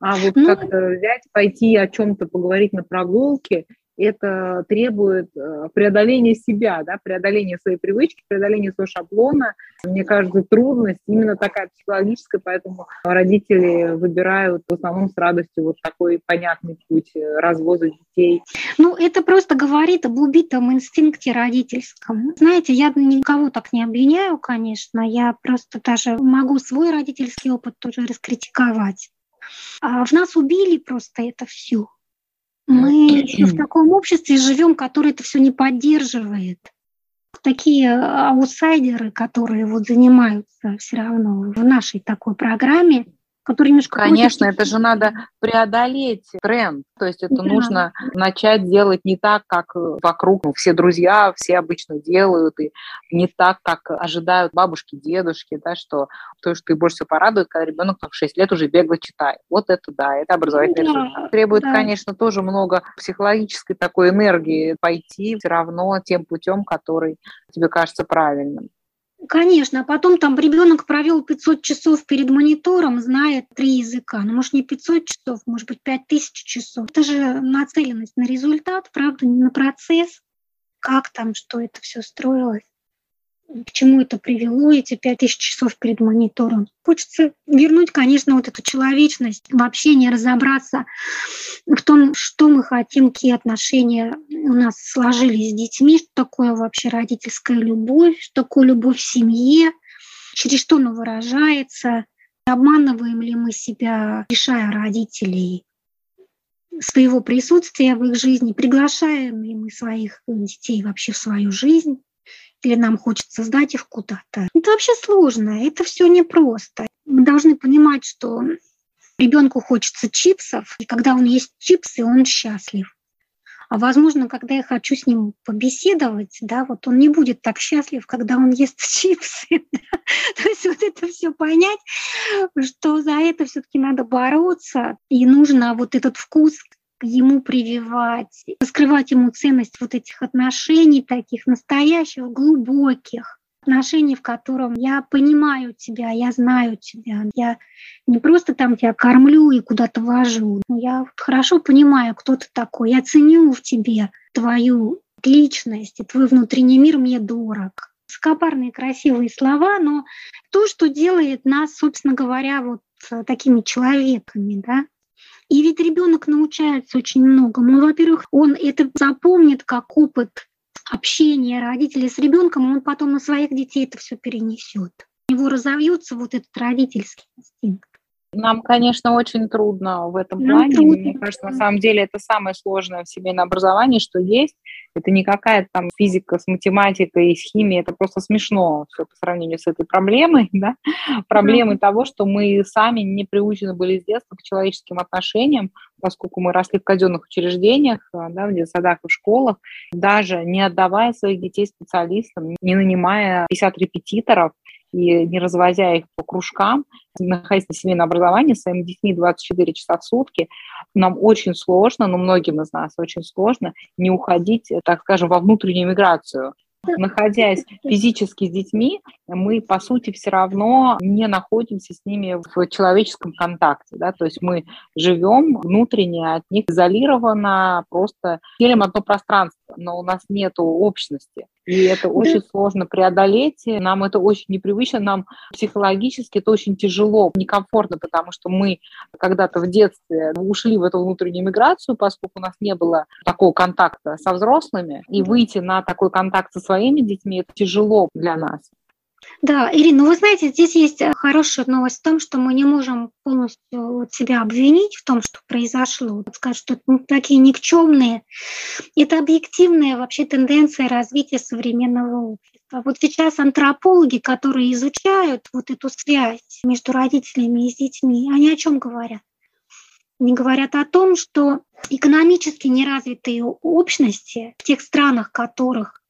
А вот ну, как-то взять, пойти о чем-то поговорить на прогулке это требует э, преодоления себя, да, преодоления своей привычки, преодоления своего шаблона. Мне кажется, трудность именно такая психологическая, поэтому родители выбирают в основном с радостью вот такой понятный путь э, развоза детей. Ну, это просто говорит об убитом инстинкте родительском. Знаете, я никого так не обвиняю, конечно, я просто даже могу свой родительский опыт тоже раскритиковать. А в нас убили просто это все. Мы в таком обществе живем, которое это все не поддерживает. Такие аутсайдеры, которые вот занимаются все равно в нашей такой программе, который немножко... Конечно, это же надо преодолеть тренд. То есть это да. нужно начать делать не так, как вокруг ну, все друзья, все обычно делают, и не так, как ожидают бабушки, дедушки, да, что то, что их больше всего порадует, когда ребенок там, в 6 лет уже бегло читает. Вот это да, это образовательный да, результат. Требует, да. конечно, тоже много психологической такой энергии пойти все равно тем путем, который тебе кажется правильным. Конечно, а потом там ребенок провел 500 часов перед монитором, знает три языка. Ну, может, не 500 часов, может быть, 5000 часов. Это же нацеленность на результат, правда, не на процесс, как там, что это все строилось к чему это привело, эти пять тысяч часов перед монитором. Хочется вернуть, конечно, вот эту человечность, вообще не разобраться в том, что мы хотим, какие отношения у нас сложились с детьми, что такое вообще родительская любовь, что такое любовь в семье, через что она выражается, обманываем ли мы себя, решая родителей своего присутствия в их жизни, приглашаем ли мы своих детей вообще в свою жизнь или нам хочется сдать их куда-то. Это вообще сложно, это все непросто. Мы должны понимать, что ребенку хочется чипсов, и когда он есть чипсы, он счастлив. А возможно, когда я хочу с ним побеседовать, да, вот он не будет так счастлив, когда он ест чипсы. То есть вот это все понять, что за это все-таки надо бороться, и нужно вот этот вкус ему прививать, раскрывать ему ценность вот этих отношений таких настоящих, глубоких отношений, в котором я понимаю тебя, я знаю тебя, я не просто там тебя кормлю и куда-то вожу, я хорошо понимаю, кто ты такой, я ценю в тебе твою личность, и твой внутренний мир мне дорог. Скопарные красивые слова, но то, что делает нас, собственно говоря, вот такими человеками, да, и ведь ребенок научается очень многому. Во-первых, он это запомнит как опыт общения родителей с ребенком, он потом на своих детей это все перенесет. У него разовьется вот этот родительский инстинкт. Нам, конечно, очень трудно в этом Нам плане. Трудно. Мне кажется, на самом деле это самое сложное в семейном образовании, что есть. Это не какая-то там физика с математикой и с химией, это просто смешно все по сравнению с этой проблемой, да? Проблемой mm-hmm. того, что мы сами не приучены были с детства к человеческим отношениям, поскольку мы росли в казенных учреждениях, да, в детсадах и в школах, даже не отдавая своих детей специалистам, не нанимая 50 репетиторов, и не развозя их по кружкам, находясь на семейном образовании с своими детьми 24 часа в сутки, нам очень сложно, ну, многим из нас очень сложно не уходить, так скажем, во внутреннюю миграцию находясь физически с детьми, мы, по сути, все равно не находимся с ними в человеческом контакте. Да? То есть мы живем внутренне от них изолированно, просто делим одно пространство, но у нас нет общности. И это очень сложно преодолеть. Нам это очень непривычно, нам психологически это очень тяжело, некомфортно, потому что мы когда-то в детстве ушли в эту внутреннюю миграцию, поскольку у нас не было такого контакта со взрослыми. И выйти на такой контакт со своими детьми это тяжело для нас. Да, Ирина, ну вы знаете, здесь есть э, хорошая новость в том, что мы не можем полностью вот себя обвинить в том, что произошло, сказать, что мы такие никчемные. Это объективная вообще тенденция развития современного общества. Вот сейчас антропологи, которые изучают вот эту связь между родителями и детьми, они о чем говорят? Они говорят о том, что экономически неразвитые общности в тех странах, которых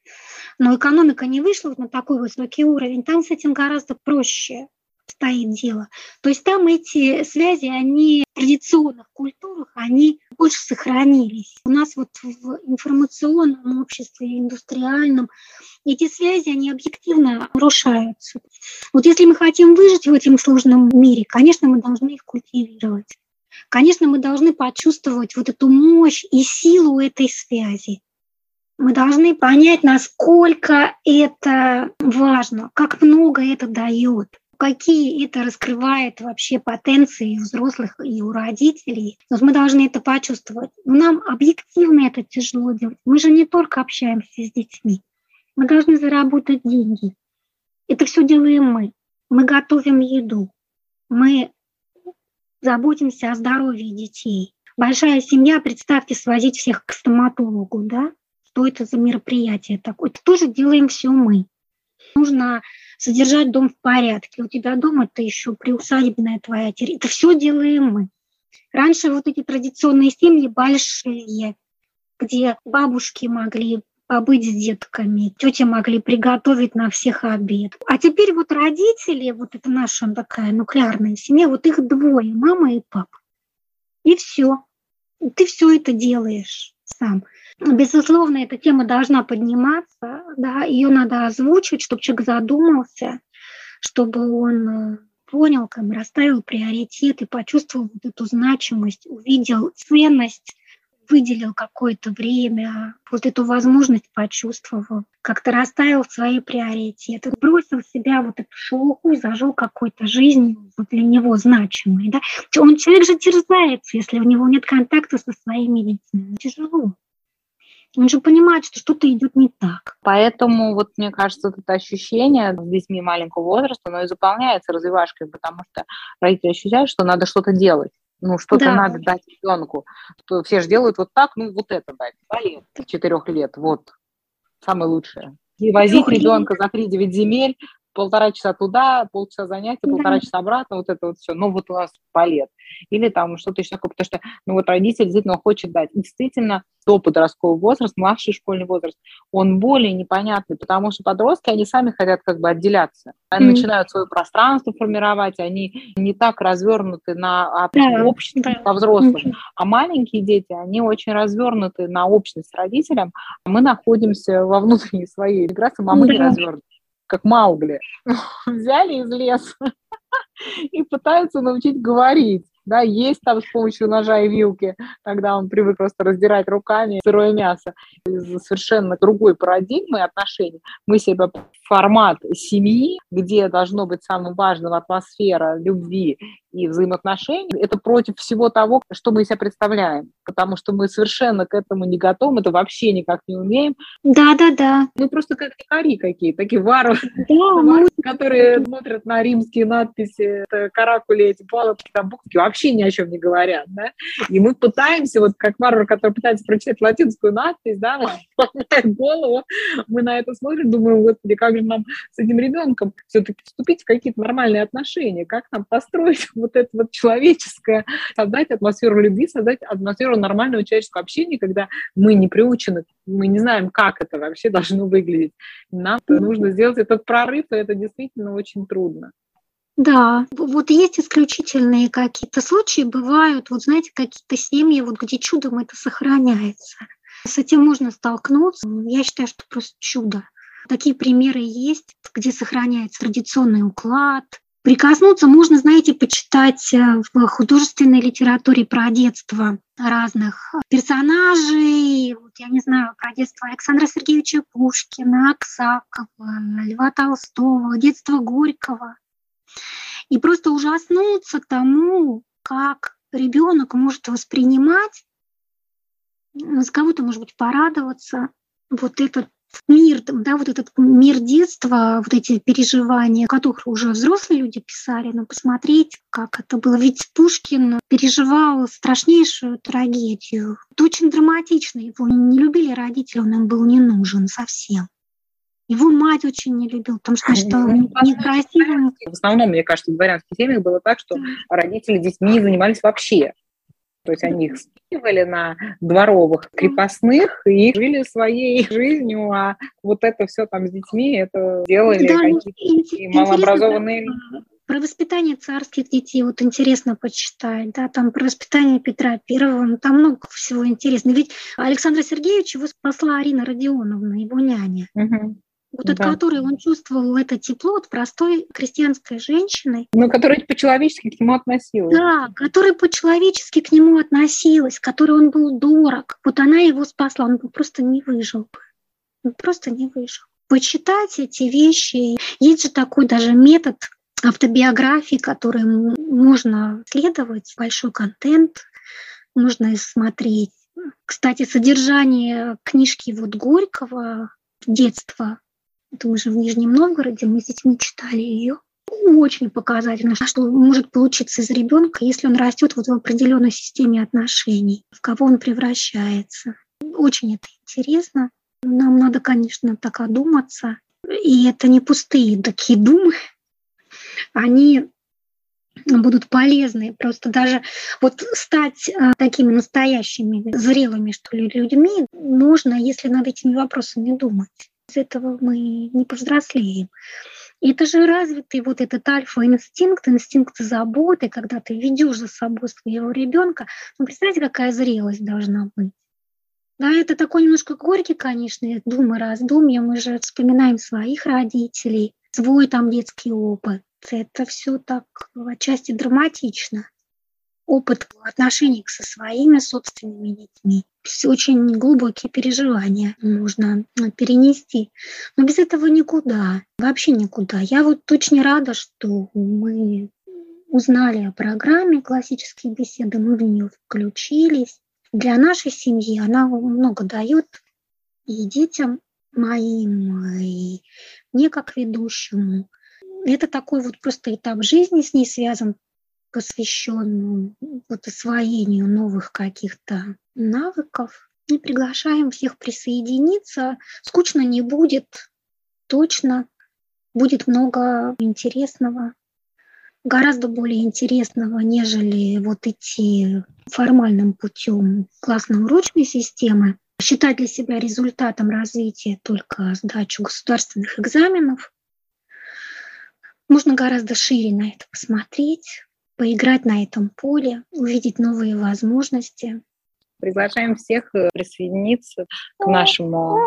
но экономика не вышла вот на такой высокий уровень, там с этим гораздо проще стоит дело. То есть там эти связи, они в традиционных культурах, они больше сохранились. У нас вот в информационном обществе, индустриальном, эти связи, они объективно нарушаются. Вот если мы хотим выжить в этом сложном мире, конечно, мы должны их культивировать. Конечно, мы должны почувствовать вот эту мощь и силу этой связи мы должны понять, насколько это важно, как много это дает, какие это раскрывает вообще потенции взрослых и у родителей. Вот мы должны это почувствовать. нам объективно это тяжело делать. Мы же не только общаемся с детьми. Мы должны заработать деньги. Это все делаем мы. Мы готовим еду. Мы заботимся о здоровье детей. Большая семья, представьте, свозить всех к стоматологу, да? Что это за мероприятие такое. Это тоже делаем все мы. Нужно содержать дом в порядке. У тебя дом это еще приусадебная твоя территория. Это все делаем мы. Раньше вот эти традиционные семьи большие, где бабушки могли побыть с детками, тети могли приготовить на всех обед. А теперь вот родители, вот это наша такая нуклеарная семья, вот их двое, мама и папа. И все. Ты все это делаешь сам. Безусловно, эта тема должна подниматься, да, ее надо озвучить, чтобы человек задумался, чтобы он э, понял, как расставил приоритеты, почувствовал вот эту значимость, увидел ценность, выделил какое-то время, вот эту возможность почувствовал, как-то расставил свои приоритеты, бросил себя вот эту шелуху, зажил какой-то жизнью вот для него значимой. Да? Он человек же терзается, если у него нет контакта со своими детьми. Тяжело. Он же понимает, что что-то идет не так. Поэтому вот мне кажется, вот это ощущение с детьми маленького возраста, оно и заполняется развивашкой, потому что родители ощущают, что надо что-то делать. Ну, что-то да. надо дать ребенку. Все же делают вот так, ну, вот это дать. Балет четырех лет, вот. Самое лучшее. И возить ребенка за 3-9 земель, полтора часа туда, полчаса занятия, полтора часа обратно, вот это вот все. Ну, вот у нас балет. Или там что-то еще такое, потому что, ну, вот родитель действительно хочет дать. И действительно, до подросткового возраста, младший школьный возраст, он более непонятный, потому что подростки, они сами хотят как бы отделяться. Они mm-hmm. начинают свое пространство формировать, они не так развернуты на да, общность да. по взрослым. Mm-hmm. А маленькие дети, они очень развернуты на общность с родителем. А мы находимся во внутренней своей миграции, а мы да. не развернуты как Маугли, взяли из леса и пытаются научить говорить. Да, есть там с помощью ножа и вилки, когда он привык просто раздирать руками сырое мясо. Из совершенно другой парадигмы отношений. Мы себя формат семьи, где должно быть самым важным атмосфера любви и взаимоотношений, это против всего того, что мы себя представляем, потому что мы совершенно к этому не готовы, это вообще никак не умеем. Да, да, да. Мы просто как дикари какие, такие варвары, да, мы... которые смотрят на римские надписи, каракули, эти палочки, там буквы, вообще ни о чем не говорят, да, и мы пытаемся, вот как варвар, который пытается прочитать латинскую надпись, да, мы голову, мы на это смотрим, думаем, господи, как же нам с этим ребенком все-таки вступить в какие-то нормальные отношения, как нам построить вот это вот человеческое, создать атмосферу любви, создать атмосферу нормального человеческого общения, когда мы не приучены, мы не знаем, как это вообще должно выглядеть. Нам нужно сделать этот прорыв, и это действительно очень трудно. Да, вот есть исключительные какие-то случаи, бывают, вот знаете, какие-то семьи, вот где чудом это сохраняется. С этим можно столкнуться. Я считаю, что просто чудо. Такие примеры есть, где сохраняется традиционный уклад. Прикоснуться можно, знаете, почитать э, в художественной литературе про детство разных персонажей. Вот я не знаю, про детство Александра Сергеевича Пушкина, Аксакова, Льва Толстого, детство Горького. И просто ужаснуться тому, как ребенок может воспринимать, с кого-то, может быть, порадоваться, вот этот мир, да, вот этот мир детства, вот эти переживания, которых уже взрослые люди писали, но посмотреть, как это было. Ведь Пушкин переживал страшнейшую трагедию. Это очень драматично. Его не любили родители, он им был не нужен совсем. Его мать очень не любил, потому что считала некрасивым. В основном, мне кажется, в дворянских семьях было так, что родители детьми не занимались вообще. То есть они их спихивали на дворовых крепостных и жили своей жизнью, а вот это все там с детьми, это делали да, ну, какие-то малообразованные Про воспитание царских детей вот интересно почитать, да, там про воспитание Петра Первого, ну, там много всего интересного. Ведь Александра Сергеевича его спасла Арина Родионовна, его няня. Угу вот от да. которой он чувствовал это тепло от простой крестьянской женщины. Но которая по-человечески к нему относилась. Да, которая по-человечески к нему относилась, которой он был дорог. Вот она его спасла, он бы просто не выжил. Он просто не выжил. Почитать эти вещи. Есть же такой даже метод автобиографии, который можно следовать, большой контент, можно смотреть. Кстати, содержание книжки вот Горького детства это уже в Нижнем Новгороде, мы с детьми читали ее. Очень показательно, что может получиться из ребенка, если он растет вот в определенной системе отношений, в кого он превращается. Очень это интересно. Нам надо, конечно, так одуматься. И это не пустые такие думы. Они будут полезны. Просто даже вот стать а, такими настоящими, зрелыми, что ли, людьми нужно, если над этими вопросами думать этого мы не повзрослеем. И это же развитый вот этот альфа-инстинкт, инстинкт заботы, когда ты ведешь за собой своего ребенка. Ну, представьте, какая зрелость должна быть. Да, это такой немножко горький, конечно, думы, раздумья. Мы же вспоминаем своих родителей, свой там детский опыт. Это все так отчасти драматично опыт отношений со своими собственными детьми. Очень глубокие переживания можно ну, перенести. Но без этого никуда, вообще никуда. Я вот очень рада, что мы узнали о программе классические беседы, мы в нее включились. Для нашей семьи она много дает и детям моим, и мне как ведущему. Это такой вот просто этап жизни с ней связан, посвященную вот освоению новых каких-то навыков. И приглашаем всех присоединиться. Скучно не будет, точно. Будет много интересного, гораздо более интересного, нежели вот идти формальным путем классно-урочной системы. Считать для себя результатом развития только сдачу государственных экзаменов. Можно гораздо шире на это посмотреть, поиграть на этом поле, увидеть новые возможности. Приглашаем всех э, присоединиться к нашему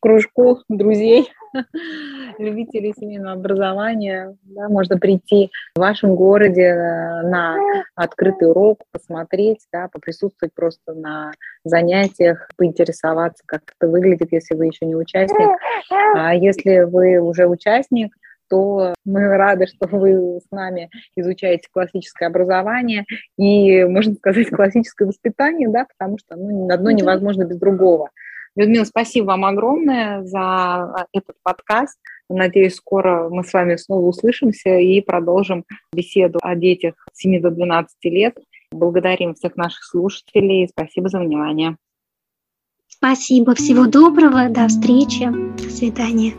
кружку друзей, любителей семейного образования. Да, можно прийти в вашем городе э, на открытый урок, посмотреть, да, поприсутствовать просто на занятиях, поинтересоваться, как это выглядит, если вы еще не участник. А если вы уже участник, то мы рады, что вы с нами изучаете классическое образование и, можно сказать, классическое воспитание, да, потому что ну, одно невозможно без другого. Людмила, спасибо вам огромное за а, этот подкаст. Надеюсь, скоро мы с вами снова услышимся и продолжим беседу о детях с 7 до 12 лет. Благодарим всех наших слушателей. Спасибо за внимание. Спасибо. Всего доброго. До встречи. До свидания.